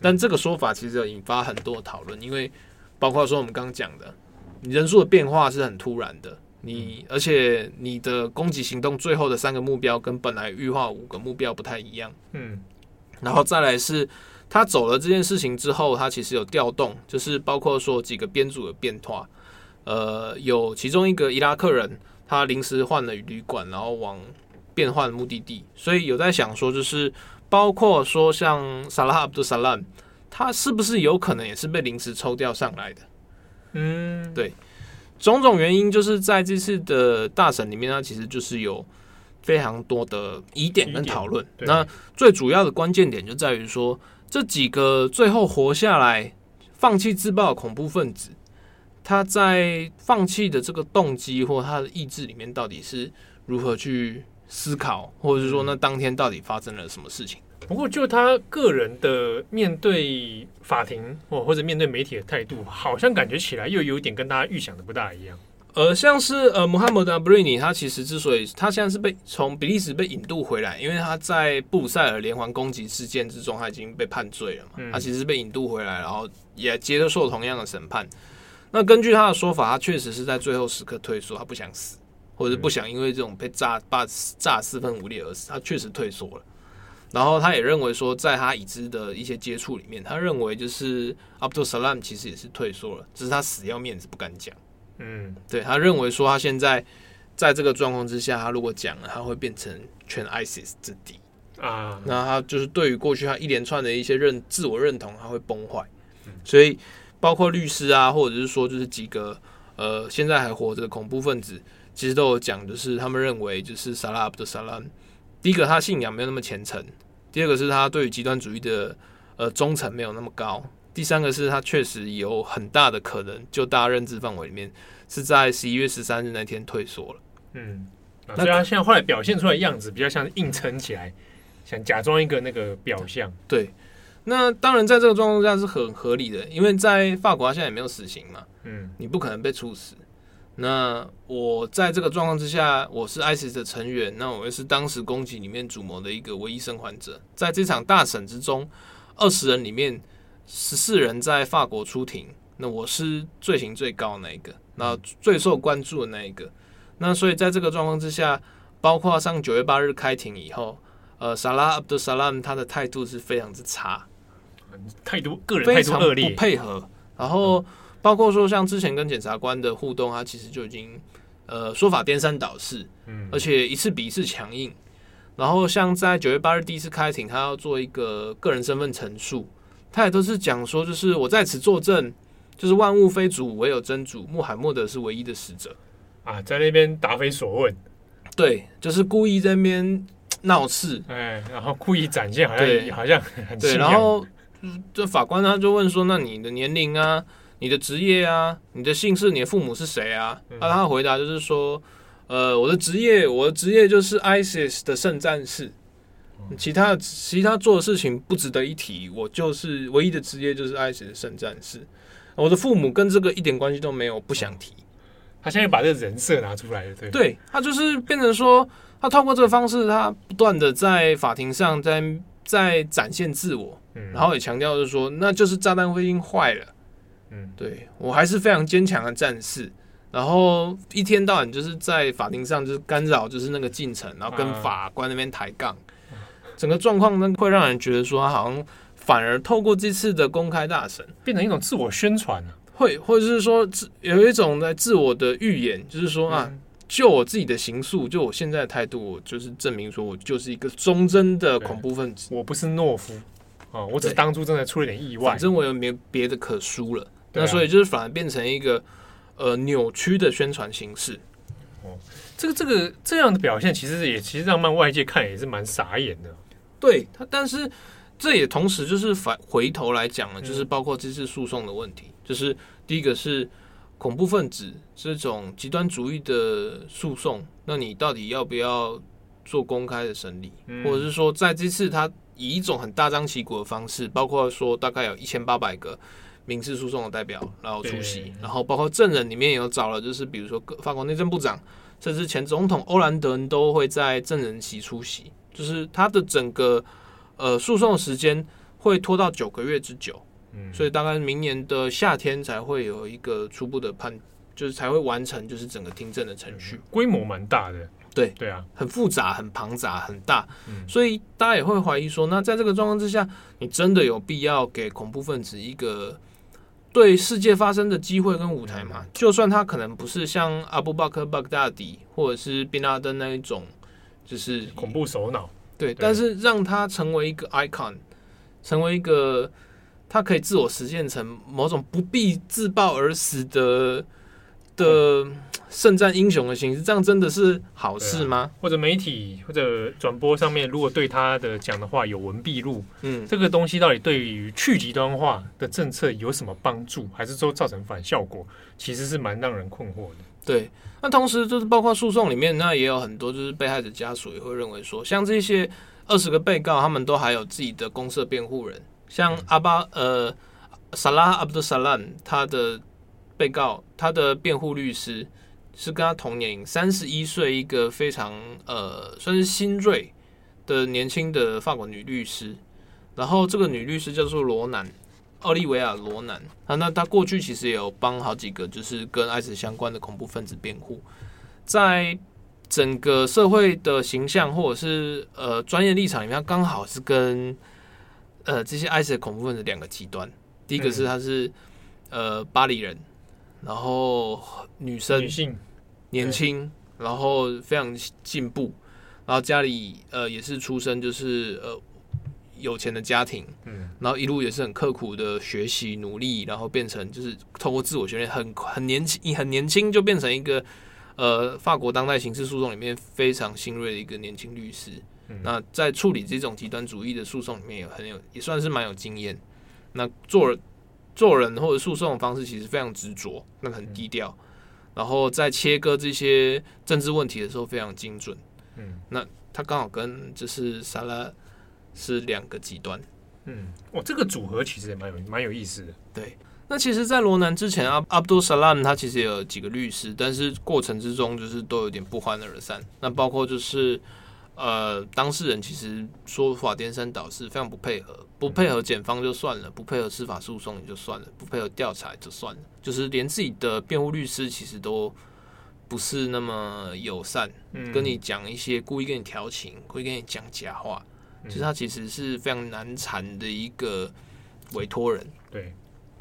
但这个说法其实有引发很多讨论，因为包括说我们刚刚讲的，你人数的变化是很突然的，你而且你的攻击行动最后的三个目标跟本来预划五个目标不太一样，嗯，然后再来是他走了这件事情之后，他其实有调动，就是包括说几个编组的变化，呃，有其中一个伊拉克人他临时换了旅馆，然后往变换目的地，所以有在想说就是。包括说像萨拉哈阿卜杜萨拉姆，他是不是有可能也是被临时抽调上来的？嗯，对，种种原因就是在这次的大审里面，它其实就是有非常多的疑点跟讨论。那最主要的关键点就在于说，这几个最后活下来、放弃自爆的恐怖分子，他在放弃的这个动机或他的意志里面，到底是如何去？思考，或者是说，那当天到底发生了什么事情？不过，就他个人的面对法庭或或者面对媒体的态度，好像感觉起来又有点跟大家预想的不大一样。呃，像是呃，穆罕默德阿布瑞尼，他其实之所以他现在是被从比利时被引渡回来，因为他在布鲁塞尔连环攻击事件之中，他已经被判罪了嘛。嗯、他其实是被引渡回来，然后也接着受同样的审判。那根据他的说法，他确实是在最后时刻退缩，他不想死。或者是不想因为这种被炸把炸四分五裂而死，他确实退缩了。然后他也认为说，在他已知的一些接触里面，他认为就是阿卜杜萨拉姆其实也是退缩了，只是他死要面子不敢讲。嗯，对，他认为说他现在在这个状况之下，他如果讲了，他会变成全 ISIS 之敌啊。那他就是对于过去他一连串的一些认自我认同，他会崩坏。所以包括律师啊，或者是说就是几个呃现在还活着的恐怖分子。其实都有讲，就是他们认为，就是萨拉阿卜杜萨拉姆，第一个他信仰没有那么虔诚，第二个是他对于极端主义的呃忠诚没有那么高，第三个是他确实有很大的可能，就大家认知范围里面是在十一月十三日那天退缩了。嗯，那他现在后来表现出来的样子比较像是硬撑起来，想假装一个那个表象。对，那当然在这个状况下是很合理的，因为在法国他现在也没有死刑嘛，嗯，你不可能被处死。那我在这个状况之下，我是 ISIS 的成员，那我也是当时攻击里面主谋的一个唯一生还者。在这场大审之中，二十人里面十四人在法国出庭，那我是罪行最高的那一个，那最受关注的那一个。那所以在这个状况之下，包括上九月八日开庭以后，呃，萨拉阿卜杜萨拉姆他的态度是非常之差，态度个人态度恶劣，不配合，然后。包括说像之前跟检察官的互动，他其实就已经呃说法颠三倒四，嗯，而且一次比一次强硬。然后像在九月八日第一次开庭，他要做一个个人身份陈述，他也都是讲说，就是我在此作证，就是万物非主，唯有真主，穆罕默德是唯一的使者啊，在那边答非所问，对，就是故意在那边闹事，哎，然后故意展现好像好像很对，然后这法官他就问说，那你的年龄啊？你的职业啊，你的姓氏，你的父母是谁啊？那、嗯啊、他的回答就是说，呃，我的职业，我的职业就是 ISIS 的圣战士，其他其他做的事情不值得一提。我就是唯一的职业就是 ISIS 的圣战士，我的父母跟这个一点关系都没有，不想提。他现在把这个人设拿出来了，对，对他就是变成说，他透过这个方式，他不断的在法庭上在在展现自我，嗯，然后也强调就是说，那就是炸弹彗星坏了，嗯，对我还是非常坚强的战士。然后一天到晚就是在法庭上就是干扰，就是那个进程，然后跟法官那边抬杠，整个状况呢会让人觉得说他好像反而透过这次的公开大审，变成一种自我宣传了，会或者是说自有一种在自我的预言，就是说啊，就我自己的刑诉，就我现在的态度，我就是证明说我就是一个忠贞的恐怖分子，我不是懦夫。啊，我只是当初真的出了点意外，反正我也没别的可输了，那所以就是反而变成一个。呃，扭曲的宣传形式。哦，这个这个这样的表现，其实也其实让漫外界看也是蛮傻眼的。对他，但是这也同时就是反回头来讲了，就是包括这次诉讼的问题，就是第一个是恐怖分子这种极端主义的诉讼，那你到底要不要做公开的审理，或者是说在这次他以一种很大张旗鼓的方式，包括说大概有一千八百个。民事诉讼的代表，然后出席，然后包括证人里面也有找了，就是比如说法国内政部长，甚至前总统欧兰德都会在证人席出席，就是他的整个呃诉讼时间会拖到九个月之久，嗯，所以大概明年的夏天才会有一个初步的判，就是才会完成就是整个听证的程序，规模蛮大的，对对啊，很复杂、很庞杂、很大，所以大家也会怀疑说，那在这个状况之下，你真的有必要给恐怖分子一个？对世界发生的机会跟舞台嘛，就算他可能不是像阿布巴克·巴格达迪或者是宾拉登那一种，就是恐怖首脑，对，但是让他成为一个 icon，成为一个他可以自我实现成某种不必自爆而死的的。圣战英雄的形式，这样真的是好事吗？啊、或者媒体或者转播上面，如果对他的讲的话有文必录，嗯，这个东西到底对于去极端化的政策有什么帮助，还是说造成反效果？其实是蛮让人困惑的。对，那同时就是包括诉讼里面，那也有很多就是被害者家属也会认为说，像这些二十个被告，他们都还有自己的公社辩护人，像阿巴呃萨拉阿卜杜萨兰，他的被告，他的辩护律师。是跟他同年龄，三十一岁，一个非常呃，算是新锐的年轻的法国女律师。然后这个女律师叫做罗南，奥利维亚罗南。啊，那她过去其实也有帮好几个就是跟 IS 相关的恐怖分子辩护，在整个社会的形象或者是呃专业立场里面，刚好是跟呃这些 IS 的恐怖分子两个极端。第一个是她是呃巴黎人。然后女生，女性，年轻，然后非常进步，然后家里呃也是出身就是呃有钱的家庭，嗯，然后一路也是很刻苦的学习努力，然后变成就是通过自我训练，很很年轻，很年轻就变成一个呃法国当代刑事诉讼里面非常新锐的一个年轻律师。嗯，那在处理这种极端主义的诉讼里面也很有，也算是蛮有经验。那做。做人或者诉讼的方式其实非常执着，那很低调，然后在切割这些政治问题的时候非常精准。嗯，那他刚好跟就是萨拉是两个极端。嗯，哇，这个组合其实也蛮有蛮有意思的。对，那其实，在罗南之前，阿阿卜杜萨拉他其实也有几个律师，但是过程之中就是都有点不欢而散。那包括就是。呃，当事人其实说法颠三倒四，非常不配合，不配合检方就算了，不配合司法诉讼也就算了，不配合调查就算了，就是连自己的辩护律师其实都不是那么友善，嗯、跟你讲一些故意跟你调情，故意跟你讲假话，其实他其实是非常难缠的一个委托人。对，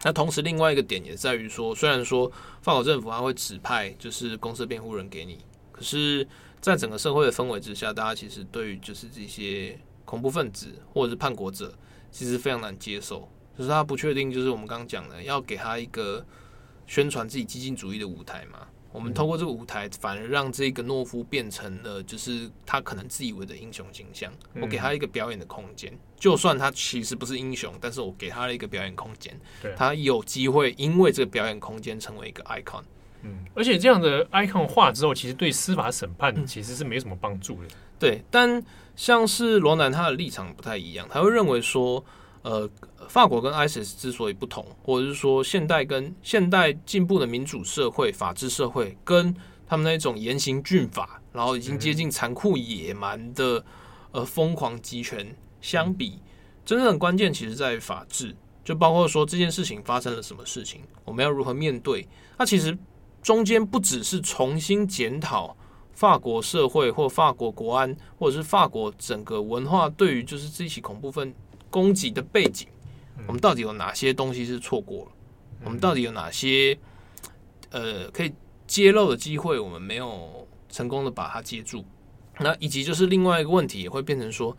那同时另外一个点也在于说，虽然说法国政府他会指派就是公设辩护人给你，可是。在整个社会的氛围之下，大家其实对于就是这些恐怖分子或者是叛国者，其实非常难接受。就是他不确定，就是我们刚刚讲的，要给他一个宣传自己激进主义的舞台嘛。我们透过这个舞台，反而让这个懦夫变成了就是他可能自以为的英雄形象。我给他一个表演的空间，就算他其实不是英雄，但是我给他了一个表演空间，他有机会因为这个表演空间成为一个 icon。嗯，而且这样的 icon 化之后，其实对司法审判其实是没什么帮助的。对，但像是罗南他的立场不太一样，他会认为说，呃，法国跟 ISIS 之所以不同，或者是说现代跟现代进步的民主社会、法治社会，跟他们那种严刑峻法，然后已经接近残酷野蛮的呃疯狂集权相比，真正的关键其实在于法治，就包括说这件事情发生了什么事情，我们要如何面对。那其实中间不只是重新检讨法国社会或法国国安，或者是法国整个文化对于就是这起恐怖分攻击的背景，我们到底有哪些东西是错过了？我们到底有哪些呃可以揭露的机会，我们没有成功的把它接住？那以及就是另外一个问题，也会变成说，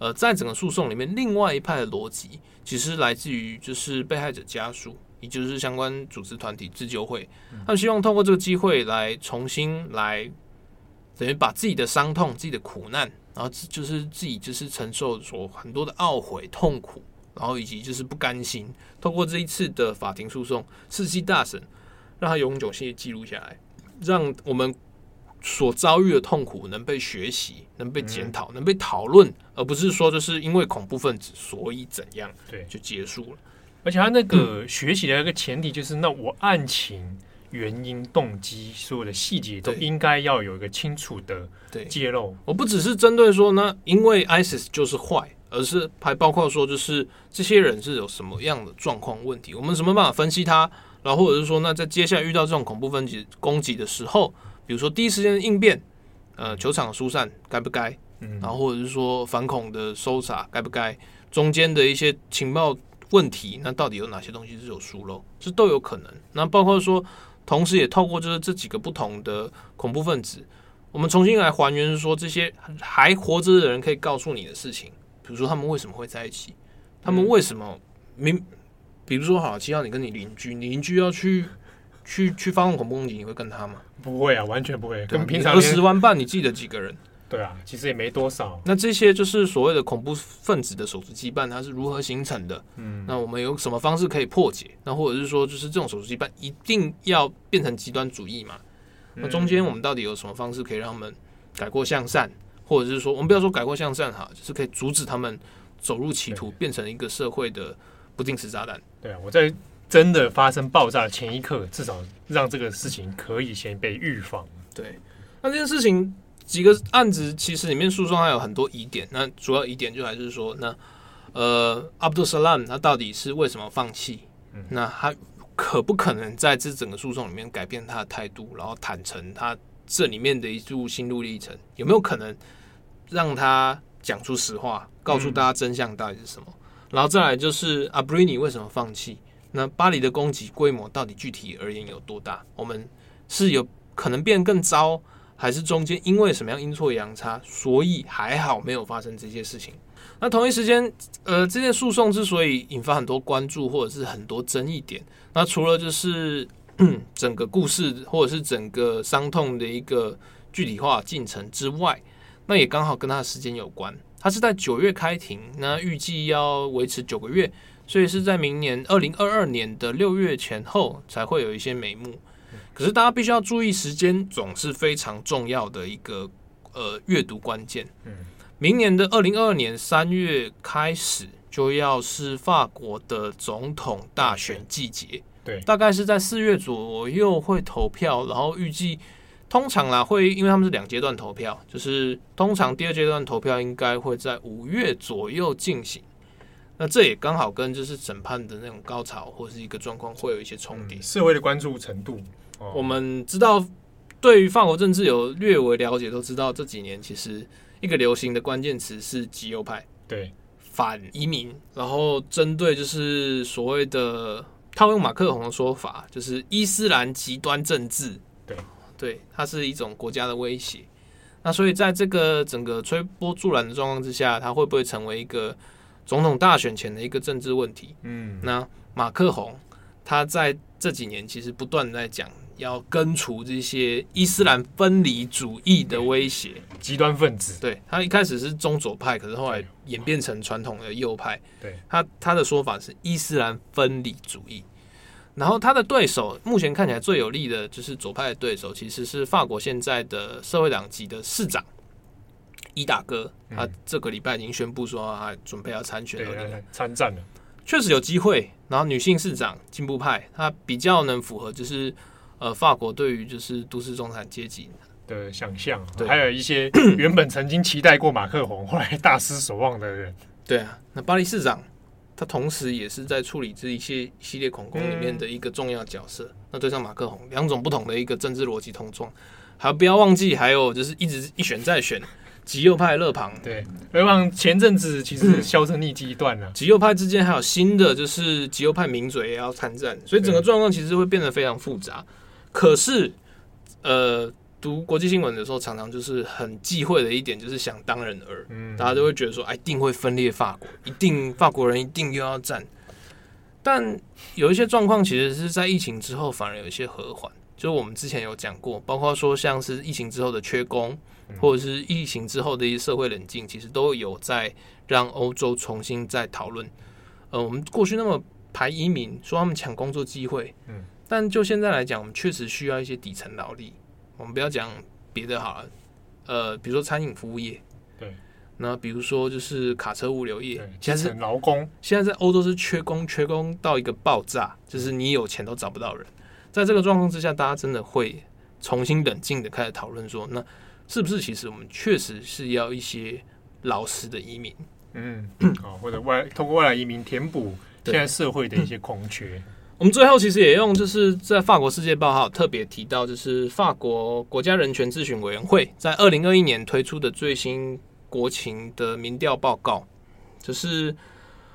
呃，在整个诉讼里面，另外一派的逻辑，其实来自于就是被害者家属，也就是相关组织团体自救会，他们希望通过这个机会来重新来，等于把自己的伤痛、自己的苦难，然后就是自己就是承受所很多的懊悔、痛苦，然后以及就是不甘心，通过这一次的法庭诉讼，世纪大审，让他永久性记录下来，让我们。所遭遇的痛苦能被学习，能被检讨，能被讨论，而不是说就是因为恐怖分子所以怎样，对，就结束了。而且他那个学习的一个前提就是，那我案情、原因、动机，所有的细节都应该要有一个清楚的揭露。我不只是针对说，呢因为 ISIS 就是坏，而是还包括说，就是这些人是有什么样的状况问题，我们什么办法分析他，然后或者是说，那在接下来遇到这种恐怖分子攻击的时候。比如说第一时间应变，呃，球场疏散该不该？嗯，然后或者是说反恐的搜查该不该？中间的一些情报问题，那到底有哪些东西是有疏漏？这都有可能。那包括说，同时也透过就是这几个不同的恐怖分子，我们重新来还原说这些还活着的人可以告诉你的事情，比如说他们为什么会在一起，他们为什么明？比如说好，七号你跟你邻居，你邻居要去。去去发动恐怖攻击，你会跟他吗？不会啊，完全不会。跟平常二十万半，你记得几个人？对啊，其实也没多少。那这些就是所谓的恐怖分子的手术羁绊，它是如何形成的？嗯，那我们有什么方式可以破解？那或者是说，就是这种手术羁绊一定要变成极端主义嘛？那中间我们到底有什么方式可以让他们改过向善？或者是说，我们不要说改过向善哈，就是可以阻止他们走入歧途，变成一个社会的不定时炸弹？对啊，我在。真的发生爆炸的前一刻，至少让这个事情可以先被预防。对，那这件事情几个案子其实里面诉讼还有很多疑点。那主要疑点就还是说，那呃，Abdul Salam 他到底是为什么放弃？嗯，那他可不可能在这整个诉讼里面改变他的态度，然后坦诚他这里面的一组心路历程？有没有可能让他讲出实话，告诉大家真相到底是什么？嗯，然后再来就是 Abrini 为什么放弃？那巴黎的攻击规模到底具体而言有多大？我们是有可能变更糟，还是中间因为什么样阴错阳差，所以还好没有发生这些事情？那同一时间，呃，这件诉讼之所以引发很多关注或者是很多争议点，那除了就是 整个故事或者是整个伤痛的一个具体化进程之外，那也刚好跟他的时间有关。他是在九月开庭，那预计要维持九个月。所以是在明年二零二二年的六月前后才会有一些眉目，可是大家必须要注意时间，总是非常重要的一个呃阅读关键。嗯明年的二零二二年三月开始就要是法国的总统大选季节，对，大概是在四月左右会投票，然后预计通常啦会，因为他们是两阶段投票，就是通常第二阶段投票应该会在五月左右进行。那这也刚好跟就是审判的那种高潮或是一个状况会有一些重叠，社会的关注程度。哦、我们知道，对于法国政治有略微了解，都知道这几年其实一个流行的关键词是极右派，对，反移民，然后针对就是所谓的，他会用马克宏的说法，就是伊斯兰极端政治，对，对，它是一种国家的威胁。那所以在这个整个推波助澜的状况之下，它会不会成为一个？总统大选前的一个政治问题，嗯，那马克宏他在这几年其实不断在讲要根除这些伊斯兰分离主义的威胁，极端分子。对，他一开始是中左派，可是后来演变成传统的右派。对，他他的说法是伊斯兰分离主义。然后他的对手目前看起来最有力的就是左派的对手，其实是法国现在的社会党籍的市长。伊达哥，他这个礼拜已经宣布说，他准备要参选了，参战了，确实有机会。然后女性市长，进步派，他比较能符合，就是呃，法国对于就是都市中产阶级的想象。对，还有一些 原本曾经期待过马克宏，后来大失所望的人。对啊，那巴黎市长他同时也是在处理这一些系列恐攻里面的一个重要角色。嗯、那对上马克宏，两种不同的一个政治逻辑碰撞，还不要忘记，还有就是一直一选再选。极右派勒庞，对，勒庞前阵子其实销声匿迹一段了。极右派之间还有新的，就是极右派名嘴也要参战，所以整个状况其实会变得非常复杂。可是，呃，读国际新闻的时候，常常就是很忌讳的一点，就是想当人儿，嗯，大家都会觉得说，哎，一定会分裂法国，一定法国人一定又要战。但有一些状况，其实是在疫情之后反而有一些和缓。就我们之前有讲过，包括说像是疫情之后的缺工。或者是疫情之后的一些社会冷静，其实都有在让欧洲重新再讨论。呃，我们过去那么排移民，说他们抢工作机会，嗯，但就现在来讲，我们确实需要一些底层劳力。我们不要讲别的好了，呃，比如说餐饮服务业，对，那比如说就是卡车物流业，现在是劳工，现在在欧洲是缺工，缺工到一个爆炸，就是你有钱都找不到人。在这个状况之下，大家真的会重新冷静的开始讨论说，那。是不是其实我们确实是要一些老实的移民，嗯，啊，或者外通过外来移民填补现在社会的一些空缺。我们最后其实也用就是在法国世界报号特别提到，就是法国国家人权咨询委员会在二零二一年推出的最新国情的民调报告，就是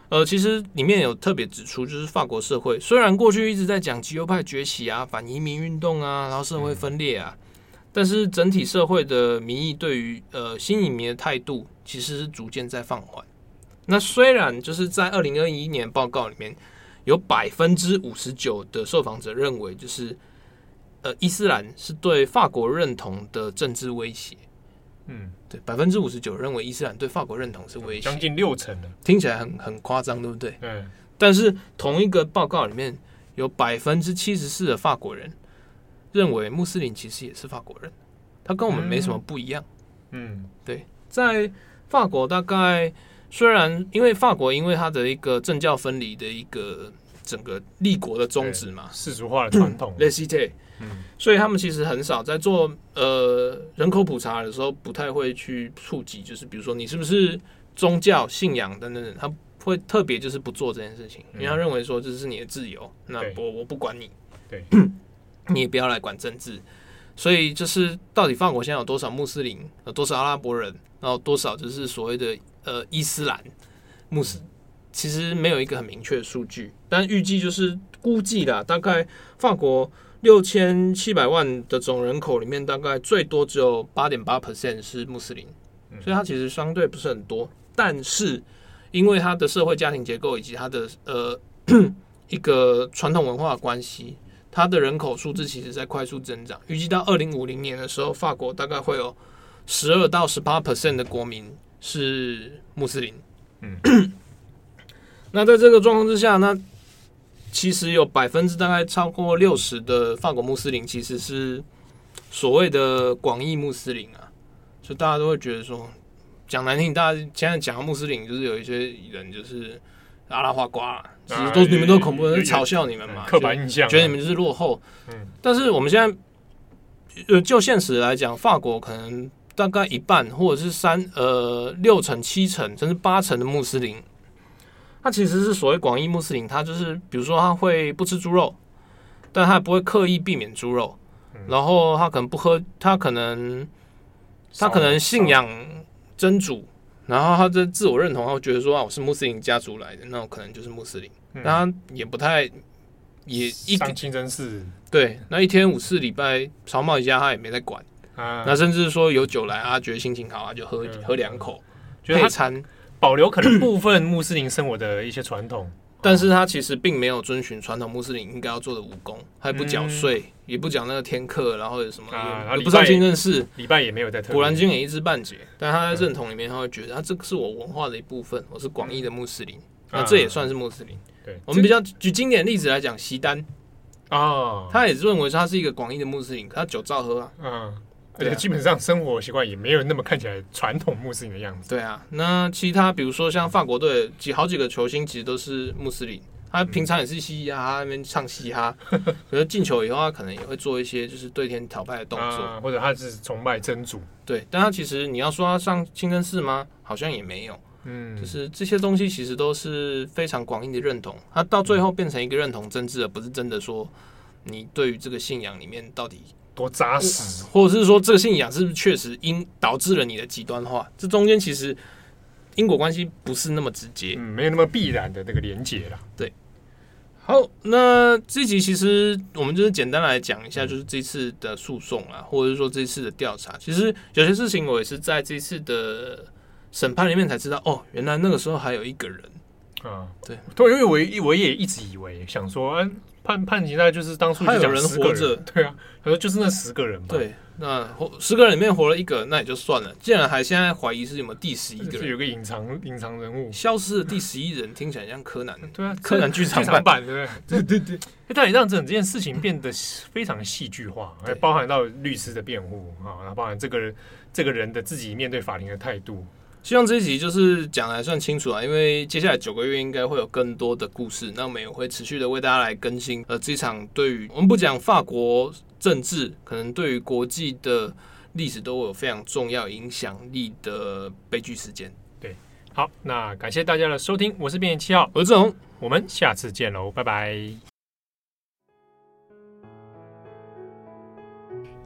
呃，其实里面有特别指出，就是法国社会虽然过去一直在讲极右派崛起啊、反移民运动啊，然后社会分裂啊。但是整体社会的民意对于呃新移民的态度其实是逐渐在放缓。那虽然就是在二零二一年报告里面有百分之五十九的受访者认为，就是呃伊斯兰是对法国认同的政治威胁。嗯，对，百分之五十九认为伊斯兰对法国认同是威胁，将近六成的，听起来很很夸张，对不对？嗯。但是同一个报告里面有百分之七十四的法国人。认为穆斯林其实也是法国人，他跟我们没什么不一样。嗯，对，在法国大概虽然因为法国因为它的一个政教分离的一个整个立国的宗旨嘛，世俗化的传统，laicite，嗯，所以他们其实很少在做呃人口普查的时候不太会去触及，就是比如说你是不是宗教信仰等等等，他会特别就是不做这件事情，因为他认为说这是你的自由，那我我不管你，对。你也不要来管政治，所以就是到底法国现在有多少穆斯林，有多少阿拉伯人，然后多少就是所谓的呃伊斯兰穆斯，其实没有一个很明确的数据，但预计就是估计啦，大概法国六千七百万的总人口里面，大概最多只有八点八 percent 是穆斯林，所以它其实相对不是很多，但是因为它的社会家庭结构以及它的呃 一个传统文化的关系。它的人口数字其实在快速增长，预计到二零五零年的时候，法国大概会有十二到十八 percent 的国民是穆斯林。嗯，那在这个状况之下，那其实有百分之大概超过六十的法国穆斯林其实是所谓的广义穆斯林啊，所以大家都会觉得说，讲难听，大家现在讲穆斯林就是有一些人就是。阿拉花瓜，其实都你们都恐怖，是嘲笑你们嘛？刻板印象，觉得你们就是落后。嗯，但是我们现在，呃，就现实来讲，法国可能大概一半或者是三呃六成、七成甚至八成的穆斯林，他其实是所谓广义穆斯林，他就是比如说他会不吃猪肉，但他也不会刻意避免猪肉，然后他可能不喝，他可能他可能信仰真主。然后他的自我认同，他会觉得说啊，我是穆斯林家族来的，那我可能就是穆斯林。但他也不太也一上清真寺，对，那一天五次礼拜，草帽一家他也没在管。啊，那甚至说有酒来啊，觉得心情好啊，就喝喝两口，觉得他餐，保留可能部分穆斯林生活的一些传统。但是他其实并没有遵循传统穆斯林应该要做的武功，还不缴税，嗯、也不讲那个天课，然后有什么，啊、也不上清真寺，礼拜也没有在特。古兰经也一知半解，但他在认同里面，他会觉得，他这个是我文化的一部分，我是广义的穆斯林，那、啊、这也算是穆斯林。对，我们比较举经典例子来讲，西丹啊，他也认为他是一个广义的穆斯林，可他酒照喝啊。嗯。而且基本上生活习惯也没有那么看起来传统穆斯林的样子。对啊，那其他比如说像法国队几好几个球星其实都是穆斯林，他平常也是嘻嘻哈哈那边唱嘻哈，可是进球以后，他可能也会做一些就是对天讨拜的动作，啊，或者他是崇拜真主。对，但他其实你要说他上清真寺吗？好像也没有。嗯，就是这些东西其实都是非常广义的认同，他到最后变成一个认同政治，而不是真的说你对于这个信仰里面到底多扎实，或者是说这个信仰是不是确实因导致了你的极端化？这中间其实。因果关系不是那么直接，嗯，没有那么必然的那个连接啦。对，好，那这集其实我们就是简单来讲一下，就是这次的诉讼啊，或者是说这次的调查。其实有些事情我也是在这次的审判里面才知道，哦，原来那个时候还有一个人啊，对，对，因为我我也一直以为想说，嗯、啊，判判刑大概就是当初有人活着，对啊，他说就是那十个人嘛，对。那活十个人里面活了一个，那也就算了。竟然还现在怀疑是有没有第十一个人，是有个隐藏隐藏人物消失的第十一人，听起来像柯南。对啊，柯南剧场版，版对不 对？对对对。但你让整件事情变得非常戏剧化，还包含到律师的辩护啊，然后包含这个人这个人的自己面对法庭的态度。希望这一集就是讲的还算清楚啊，因为接下来九个月应该会有更多的故事，那我们也会持续的为大家来更新。呃，这场对于我们不讲法国政治，可能对于国际的历史都有非常重要影响力的悲剧事件。对，好，那感谢大家的收听，我是编辑七号，我是志宏，我们下次见喽，拜拜。